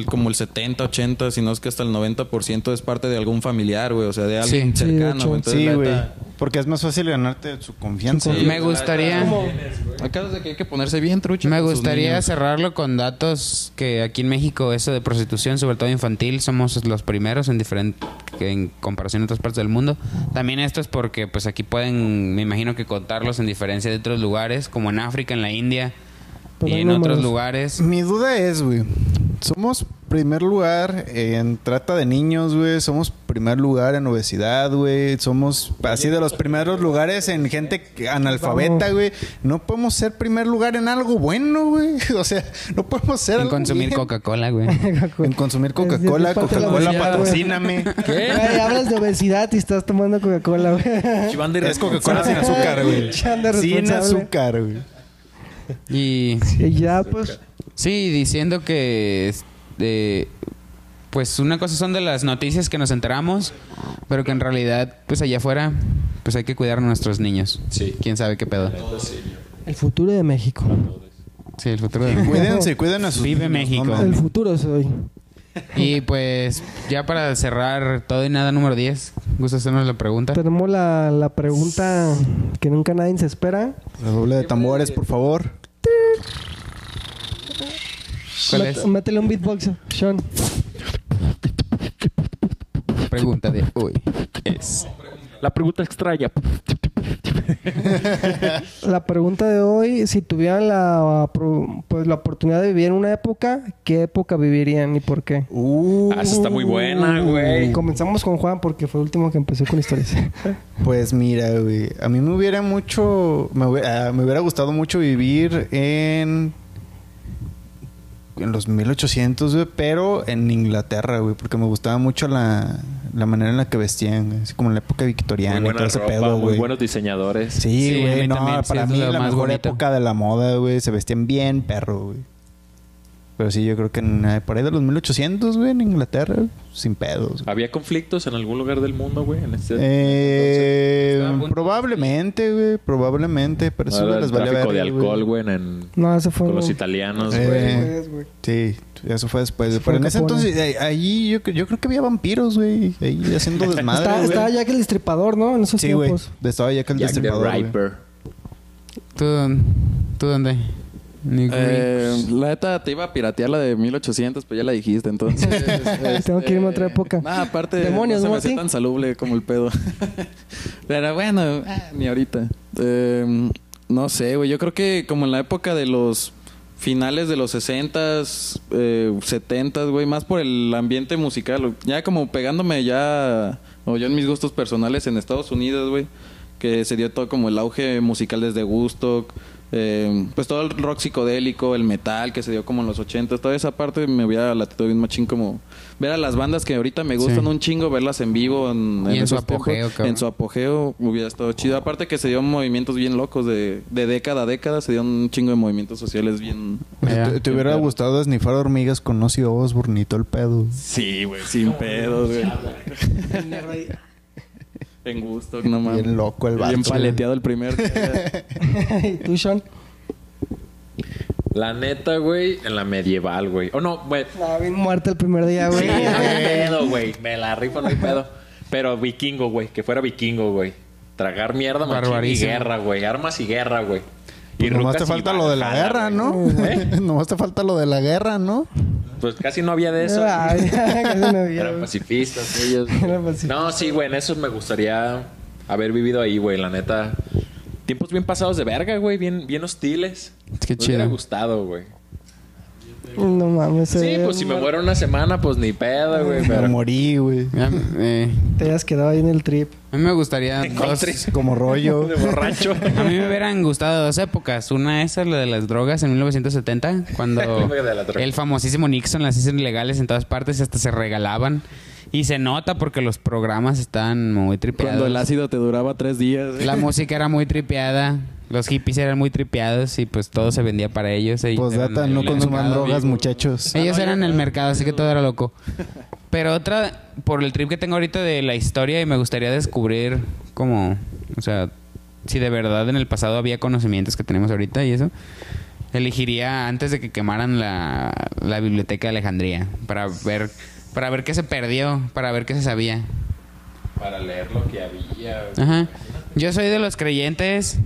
como el 70, 80, si no es que hasta el 90% es parte de algún familiar, güey. O sea, de alguien Sí. Sí, de cercano. hecho. güey. Entonces, Sí, güey. Porque es más fácil ganarte su confianza. Sí, me gustaría Acá desde que hay que ponerse bien trucha. Me gustaría cerrarlo con datos que aquí en México eso de prostitución, sobre todo infantil, somos los primeros en diferente en comparación a otras partes del mundo. También esto es porque pues aquí pueden, me imagino que contarlos en diferencia de otros lugares, como en África, en la India y en otros números. lugares. Mi duda es, güey. Somos primer lugar en trata de niños, güey. Somos primer lugar en obesidad, güey. Somos así de los primeros lugares en gente que- analfabeta, güey. No podemos ser primer lugar en algo bueno, güey. O sea, no podemos ser En algo consumir. Coca-Cola, güey. En consumir Coca-Cola, Coca-Cola patrocíname. Güey, hablas de obesidad y estás tomando Coca-Cola, güey. Es Coca-Cola sin azúcar, güey. Sin azúcar, güey. Y Y ya, pues, sí, diciendo que este, pues una cosa son de las noticias que nos enteramos, pero que en realidad pues allá afuera pues hay que cuidar a nuestros niños. Sí. ¿Quién sabe qué pedo? el futuro de México. Sí, el futuro de Cuídense, cuiden a sus Vive niños, México. no. El futuro soy. Y pues ya para cerrar todo y nada número 10, ¿gusta hacernos la pregunta? Tenemos la, la pregunta que nunca nadie se espera. Redoble de tambores, por favor. ¿Cuál Mét- es? Métele un beatbox, Sean. Pregunta de hoy es La pregunta extraña. La pregunta de hoy, si tuvieran la, pues, la oportunidad de vivir en una época, ¿qué época vivirían y por qué? Uh, Ah, esa está muy buena, güey. Comenzamos con Juan porque fue el último que empezó con historias. Pues mira, güey. A mí me hubiera mucho. Me hubiera, ah, me hubiera gustado mucho vivir en. En los 1800, güey. Pero en Inglaterra, güey. Porque me gustaba mucho la. La manera en la que vestían. Así como en la época victoriana Muy y todo ese ropa, pedo, muy güey. buenos diseñadores. Sí, güey, no, para mí la más mejor bonito. época de la moda, güey, se vestían bien perro, güey. Pero sí, yo creo que en, eh, por ahí de los 1800, güey, en Inglaterra, sin pedos. güey. ¿Había conflictos en algún lugar del mundo, güey? En este Eh, Estaba probablemente, güey, probablemente, pero No eso era les el valía tráfico de alcohol, güey, en, No, eso fue... con los italianos, Eh, güey. Güey. Sí, eso fue después. Fue Pero en ese Capone. entonces, ahí yo, yo creo que había vampiros, güey, ahí haciendo desmadre, Está- güey. Estaba Jack el Destripador, ¿no? En esos Sí, güey, tiempos. estaba ya que el Jack the destripador, güey. ¿Tú, ¿Tú dónde? Eh, la neta te iba a piratear la de 1800, pero ya la dijiste, entonces. Tengo que irme a otra época. Ah, aparte, Demonios, no se me hace tan salubre como el pedo. pero bueno, ah, ni ahorita. Eh, no sé, güey. Yo creo que como en la época de los finales de los 60s, eh, 70s, güey, más por el ambiente musical. Ya como pegándome ya, o yo en mis gustos personales en Estados Unidos, güey, que se dio todo como el auge musical desde Woodstock. Eh, pues todo el rock psicodélico, el metal que se dio como en los 80 toda esa parte me hubiera latido bien machín como ver a las bandas que ahorita me gustan Sí. un chingo, verlas en vivo en, Y en su esos apogeo. En su apogeo hubiera estado chido. Aparte que se dio movimientos bien locos de, de década a década, se dio un chingo de movimientos sociales bien... ¿Te, te hubiera gustado esnifar hormigas con Ozzy Osbourne y todo el pedo? Sí, güey, sin pedos, güey. en gusto, no mames. Bien loco el vato. Bien paleteado el primer. ¿Y tú, Sean? La neta, güey, en la medieval, güey. O no, güey. No, bien muerta el primer día, güey. Sí, no hay pedo, güey. Me la rifo, no hay pedo. Pero vikingo, güey. Que fuera vikingo, güey. Tragar mierda, machín y guerra, güey. Armas y guerra, güey. Pues nomás te y falta lo de la guerra. ¿no? ¿Eh? nomás te falta lo de la guerra, ¿no? Pues casi no había de eso. Casi no había, Eran pacifistas ellos. Eran pacifistas. No, sí, güey. En eso me gustaría haber vivido ahí, güey. La neta. Tiempos bien pasados de verga, güey. Bien, bien hostiles. Qué Me hubiera chido. gustado, güey. No mames. Sí, eh, pues si me muero una semana, pues ni pedo, güey. Me Pero... morí, güey. Eh, Te hayas quedado ahí en el trip. a mí me gustaría dos... Como rollo. De borracho. A mí me hubieran gustado dos épocas. Una esa, la de las drogas en 1970, cuando La época de la droga. el famosísimo Nixon las hizo ilegales en todas partes y hasta se regalaban. Y se nota porque los programas estaban muy tripeados. Cuando el ácido te duraba tres días. La música era muy tripeada. Los hippies eran muy tripeados y pues todo se vendía para ellos. Ellos Postdata, eran no consuman drogas, muchachos. Ellos eran el mercado, así que todo era loco. Pero otra, por el trip que tengo ahorita de la historia y me gustaría descubrir como, o sea, si de verdad en el pasado había conocimientos que tenemos ahorita y eso, elegiría antes de que quemaran la, la biblioteca de Alejandría para ver, para ver qué se perdió, para ver qué se sabía. Para leer lo que había. Ajá. Yo soy de los creyentes.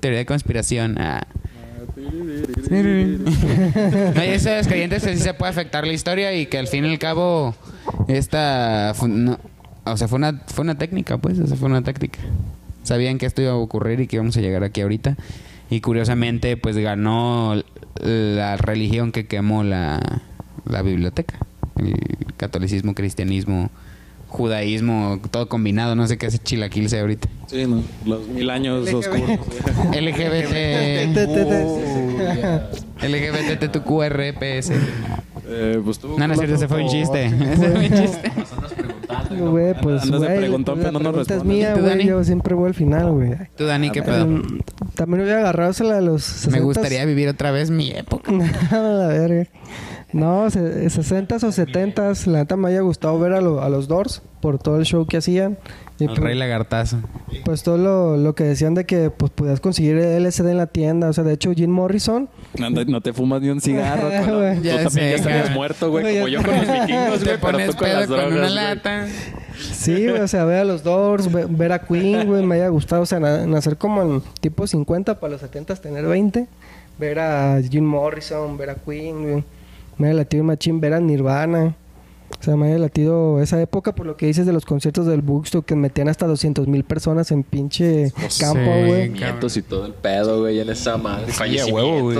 Teoría de conspiración. Ah. No, yo soy de los creyentes que sí se puede afectar la historia y que al fin y al cabo esta no, o sea, fue una fue una técnica, pues, o sea, fue una táctica. Sabían que esto iba a ocurrir y que íbamos a llegar aquí ahorita y curiosamente pues ganó la religión que quemó la, la biblioteca. El catolicismo, cristianismo, judaísmo, todo combinado, no sé qué hace chilaquil sea ahorita. Sí, no. Los mil años oscuros. LGBT. Te, te. LGBTQRPS. Eh, pues tú. No, no es cierto, ese fue un chiste. Ese fue un chiste. Güey, pues, Andas de güey, preguntón, la pero no nos respondes. mía, ¿Y tú, güey. Yo siempre voy al final, güey. Tú, Dani, ¿qué pedo? Mm, También hubiera agarrado la de los Me 60s. gustaría vivir otra vez mi época. A la verga. No, se- 60s o 70s. La neta me haya gustado ver a, lo- a los Doors por todo el show que hacían. Y El pues, rey lagartazo. pues todo lo, lo que decían de que pues podías conseguir LSD en la tienda. O sea, de hecho, Jim Morrison. No, no te fumas ni un cigarro. Güey. cuando- tú Ya también sé, ya estarías muerto, güey. Como yo con los vikingos, güey. Pero tú con las con drogas, una güey. lata. Sí, güey, o sea, ver a los Doors, ve- ver a Queen, güey, me haya gustado. O sea, na- nacer como en tipo 50 para los 70 tener 20. Ver a Jim Morrison, ver a Queen, güey. Me haya latido machín ver Nirvana. O sea, me haya latido esa época por lo que dices de los conciertos del Woodstock que metían hasta 200 mil personas en pinche campo, Sí, güey. Y todo el pedo, güey, en esa madre. huevo, güey.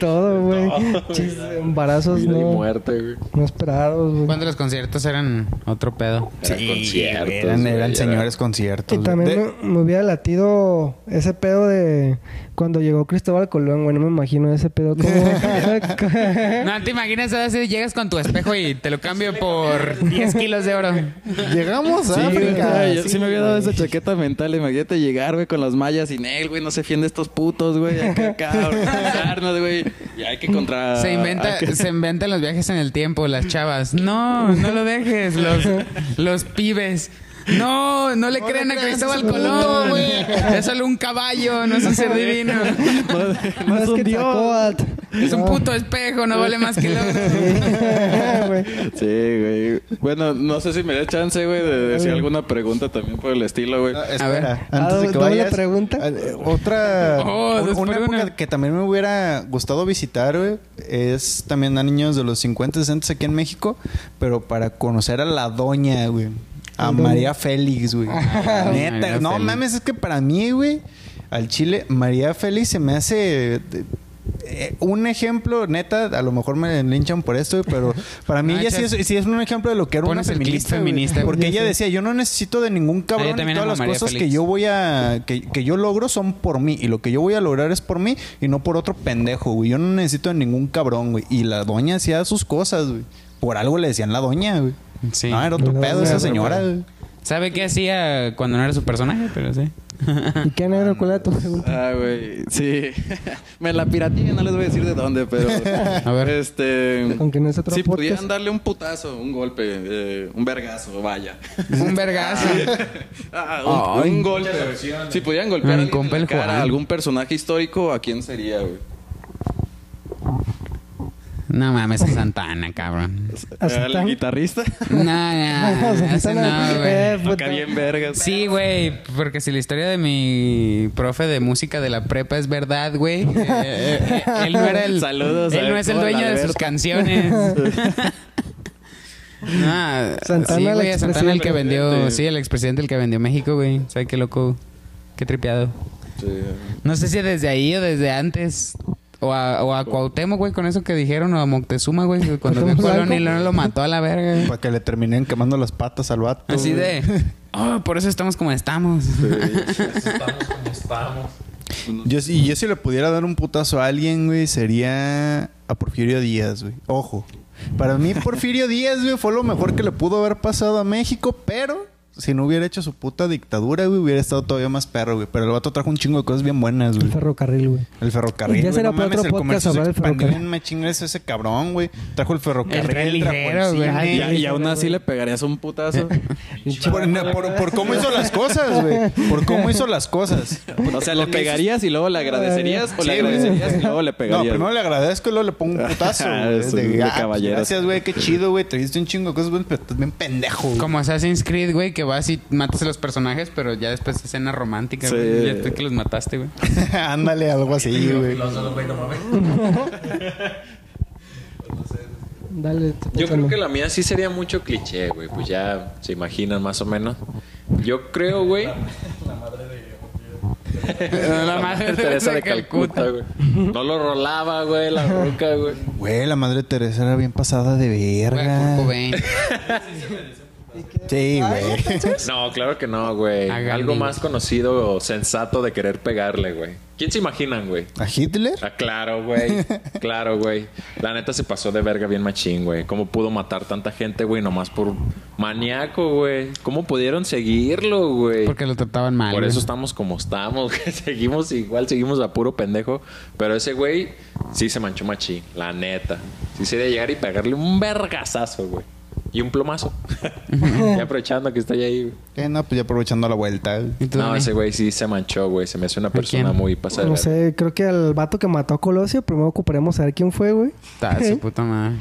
Todo, güey. Chis- Embarazos Vida y no, muerte, güey. no esperados, güey. Cuando los conciertos eran otro pedo. Eran conciertos. Eran, eran era- señores conciertos. Y también De- me, me hubiera latido ese pedo de cuando llegó Cristóbal Colón, güey. No me imagino ese pedo como... No te imaginas, así llegas con tu espejo y te lo cambio por por 10 kilos de oro. Llegamos a Sí, güey, África. yo sí me había dado esa chaqueta mental. Imagínate llegar, güey, con las mallas sin él, güey. No se fiende estos putos, güey. Acá, cabrón. Darnos, güey. Y hay que contra... Se inventa, hay que- se inventan los viajes en el tiempo, las chavas. No, no lo dejes, los, los pibes. No, no le No a Cristóbal es un Colón. güey. Es solo un caballo, no es un ser divino. No es que Quetzalcóatl. Es un puto espejo, no vale más que el. Güey. Sí, güey. Bueno, no sé si me da chance, güey, de decir alguna pregunta también por el estilo, güey. Ah, A ver. antes Ah, de que vayas. pregunta. eh, Otra. Oh, un- una época una. que también me hubiera gustado visitar, güey, es también a niños de los 50, 60 aquí en México, pero para conocer a la doña, güey. A. María Félix, güey. Neta, María no Félix. mames, es que para mí, güey, al Chile, María Félix se me hace. Eh, un ejemplo, neta, a lo mejor me linchan por esto, pero para mí No, ella sí es, sí es un ejemplo de lo que era una feminista. feminista, porque Ya ella decía, yo no necesito de ningún cabrón todas las María cosas que yo voy a que, que yo logro son por mí y lo que yo voy a lograr es por mí y no por otro pendejo, güey. Yo no necesito de ningún cabrón, güey. Y la doña hacía sus cosas, güey. Por algo le decían la doña, güey. Sí. No, era otro pedo esa señora, güey. ¿Sabe qué hacía cuando no era su personaje? Pero sí. ¿Y qué negro? ¿Cuál era tu pregunta? Ah, güey. Sí. me la pirateé, no les voy a decir de dónde, pero... A ver. Este... Aunque no es otro Si podcast. pudieran darle un putazo, un golpe, eh, un vergazo, vaya. Un vergazo. Ah, un, Ay. un golpe. Si pudieran golpear a alguien compa en la cara, a algún personaje histórico, ¿a quién sería, güey? No mames, a Santana, cabrón. ¿A ¿Al Santana? guitarrista? No, no, ese no, güey. eh. Acá bien vergas. Sí, güey, porque si la historia de mi profe de música de la prepa es verdad, güey, eh, eh, él no era el Saludos él no es el dueño de sus canciones. no, Santana, sí, el güey, a Santana el que vendió, sí, el expresidente el que vendió México, güey. ¿Sabes qué loco? Qué tripeado. Sí. No sé si desde ahí o desde antes. O a, o a Cuauhtémoc, güey, con eso que dijeron, o a Moctezuma, güey, cuando vio Colón y no lo mató a la verga. güey. Para que le terminen quemando las patas al vato. Así güey. de, oh, por eso estamos como estamos. Estamos como estamos. Yo, si yo si le pudiera dar un putazo a alguien, güey, sería a Porfirio Díaz, güey. Ojo. Para mí, Porfirio Díaz, güey, fue lo mejor que le pudo haber pasado a México, pero si no hubiera hecho su puta dictadura, güey, hubiera estado todavía más perro, güey. Pero el vato trajo un chingo de cosas bien buenas, El güey. ferrocarril, güey. El ferrocarril. Ya güey, será no para otro el podcast comercio se hablar del expandió ferrocarril. bien machín ese cabrón, güey. Trajo el ferrocarril, El tren ligero, el güey. Y, y aún así le pegarías un putazo. Por, por- por cómo hizo las cosas, güey. Por cómo hizo las cosas. o sea, le pegarías y luego le agradecerías o le agradecerías y luego le No, pegarías. primero le agradezco y luego le pongo un putazo. Es de, ah, pues, caballeros. gracias, güey. Qué chido, güey. Te diste un chingo de cosas, güey, pero estás bien pendejo. Como Assassin's Creed, güey, que vas y matas a los personajes, pero ya después escena romántica, Sí. güey. Ya después que los mataste, güey. Ándale, algo así, güey. Dale. Yo creo que la mía sí sería mucho cliché, güey. Pues ya se imaginan más o menos. Yo creo, güey. La madre Teresa de Calcuta, güey. No lo rolaba, güey, la roca, güey. Güey, la madre Teresa era bien pasada de Güey, verga. Cobain. Sí, güey. No, claro que no, güey. Algo más conocido o sensato de querer pegarle, güey. ¿Quién se imaginan, güey? ¿A Hitler? Ah, claro, güey. Claro, güey. La neta se pasó de verga bien machín, güey. ¿Cómo pudo matar tanta gente, güey? Nomás por maníaco, güey. ¿Cómo pudieron seguirlo, güey? Porque lo trataban mal. Por güey. eso estamos como estamos, güey. Seguimos igual, seguimos a puro pendejo. Pero ese güey sí se manchó machín, la neta. Sí sería llegar y pegarle un vergazazo, güey. Y un plomazo. y aprovechando que estoy ahí, güey. Eh, no, pues ya aprovechando la vuelta. güey. ¿Y tú, No, ese güey sí se manchó, güey. Se me hace una persona muy pasada. No sé, creo que al vato que mató a Colosio, primero ocuparemos saber quién fue, güey. Está su puta madre.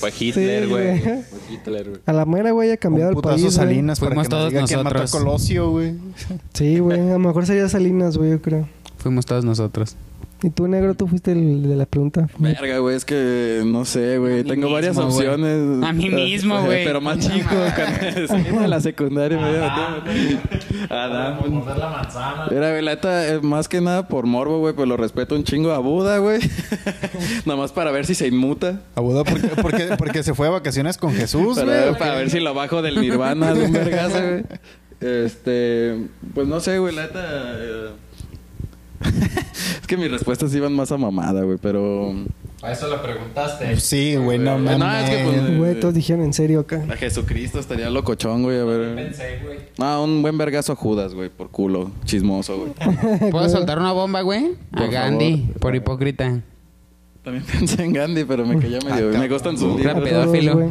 Fue Hitler, güey. Fue Hitler, güey. A la mera, güey, ha cambiado Un el putazo país. Salinas para Fuimos que nos todos quién mató a nosotros. Colosio, güey. Sí, güey. A lo mejor sería Salinas, güey, yo creo. Fuimos todos nosotros. Y tú, negro, tú fuiste el de la pregunta. Verga, güey, es que no sé, güey. A Tengo varias mismo, opciones. A mí mismo, güey. Pero más chico, cuando en la secundaria me había metido. Adán, güey. Mira, güey, la neta, eh, más que nada por morbo, güey, pues lo respeto un chingo a Buda, güey. Nada más para ver si se inmuta. A Buda porque, porque, porque se fue de vacaciones con Jesús, Para, güey. para ver si lo bajo del nirvana de un vergazo, güey. Este, pues no sé, güey, la neta. eh, es que mis respuestas iban más a mamada, güey, pero. A eso la preguntaste. Sí, güey, no No, mames. es que, pues, Güey, todos dijeron en serio acá. A Jesucristo estaría locochón, güey. A ver. Pensé, güey. No, un buen vergazo a Judas, güey, por culo. Chismoso, güey. ¿Puedo soltar una bomba, güey? A Por Gandhi, favor. por hipócrita. También pensé en Gandhi, pero me caía medio. me gustan sus Gran libros. pedófilo. güey.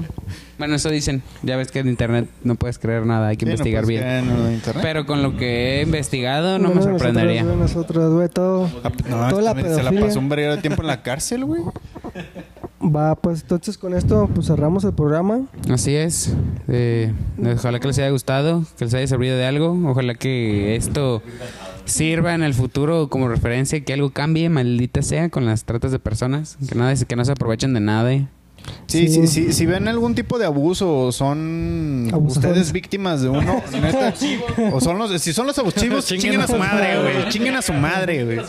Bueno, eso dicen. Ya ves que en internet no puedes creer nada, hay que Sí, no investigar puedes bien. creer en lo de internet. Pero con lo que he investigado no me Nosotros, sorprendería. Nosotros, güey, todo. No, toda la también se la pedofilia. pasó un verguero de tiempo en la cárcel, güey. Va, pues entonces con esto pues cerramos el programa. Así es. Eh, ojalá que les haya gustado, que les haya servido de algo. Ojalá que esto sirva en el futuro como referencia, que algo cambie, maldita sea, con las tratas de personas. Que, nada, que no se aprovechen de nada. Sí, Sí. sí, sí, si ven algún tipo de abuso o son Abusadores. ustedes víctimas de uno, neta, o son los, si son los abusivos, chinguen a su madre, güey, chinguen a su madre, güey.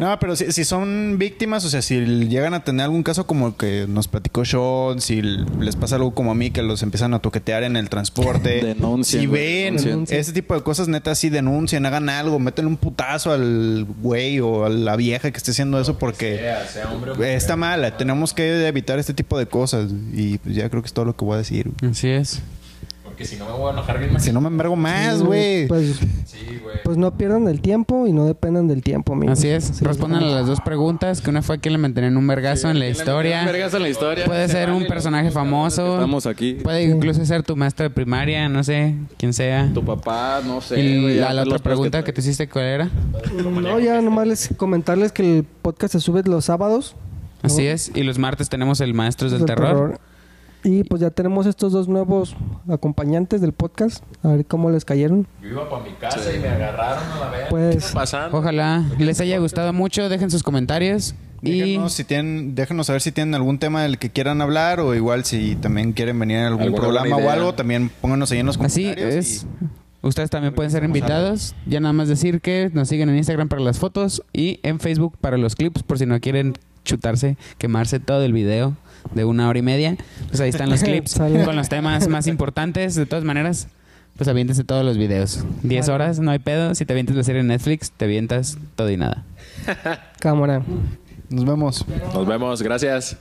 No, pero si, si son víctimas, o sea, si llegan a tener algún caso como el que nos platicó Sean, si les pasa algo como a mí que los empiezan a toquetear en el transporte, Denuncien, si ven denuncien. ese tipo de cosas, neta, sí denuncien, hagan algo, meten un putazo al güey o a la vieja que esté haciendo eso porque Sea, sea hombre o mujer. Está mal, tenemos que evitar este tipo de cosas. Y pues ya creo que es todo lo que voy a decir. Así es. Porque si no me voy a enojar bien más. Si no me envergo más, güey. Pues, Sí, pues no pierdan el tiempo y no dependan del tiempo, amigos. Así es. Sí, Respondan a las dos preguntas, que una fue quién le mantenían un vergazo en la Un historia. vergazo en la historia. Puede ser un personaje famoso. Estamos aquí. Puede incluso ser tu maestro de primaria, no sé, quién sea. Tu papá, no sé. Y la, la otra pregunta que te hiciste, ¿cuál era? No, ya nomás les comentarles que el podcast se sube los sábados. Así es. Y los martes tenemos el Maestros del Terror. Y pues ya tenemos estos dos nuevos acompañantes del podcast. A ver cómo les cayeron. Yo iba para mi casa y me agarraron a la vez. Pues pasando? Ojalá les haya gustado mucho. Dejen sus comentarios. Y Déjenos, si tienen, déjenos saber si tienen algún tema del que quieran hablar o igual si también quieren venir en algún programa o algo, también pónganos ahí en los así comentarios. es. Ustedes también pueden ser invitados. Ya nada más decir que nos siguen en Instagram para las fotos y en Facebook para los clips por si no quieren chutarse, quemarse todo el video de una hora y media. Pues ahí están los clips con los temas más importantes. De todas maneras, pues aviéntense todos los videos. 10 horas, no hay pedo. Si te avientas la serie en Netflix, te avientas todo y nada. cámara. nos vemos. Nos vemos. Gracias.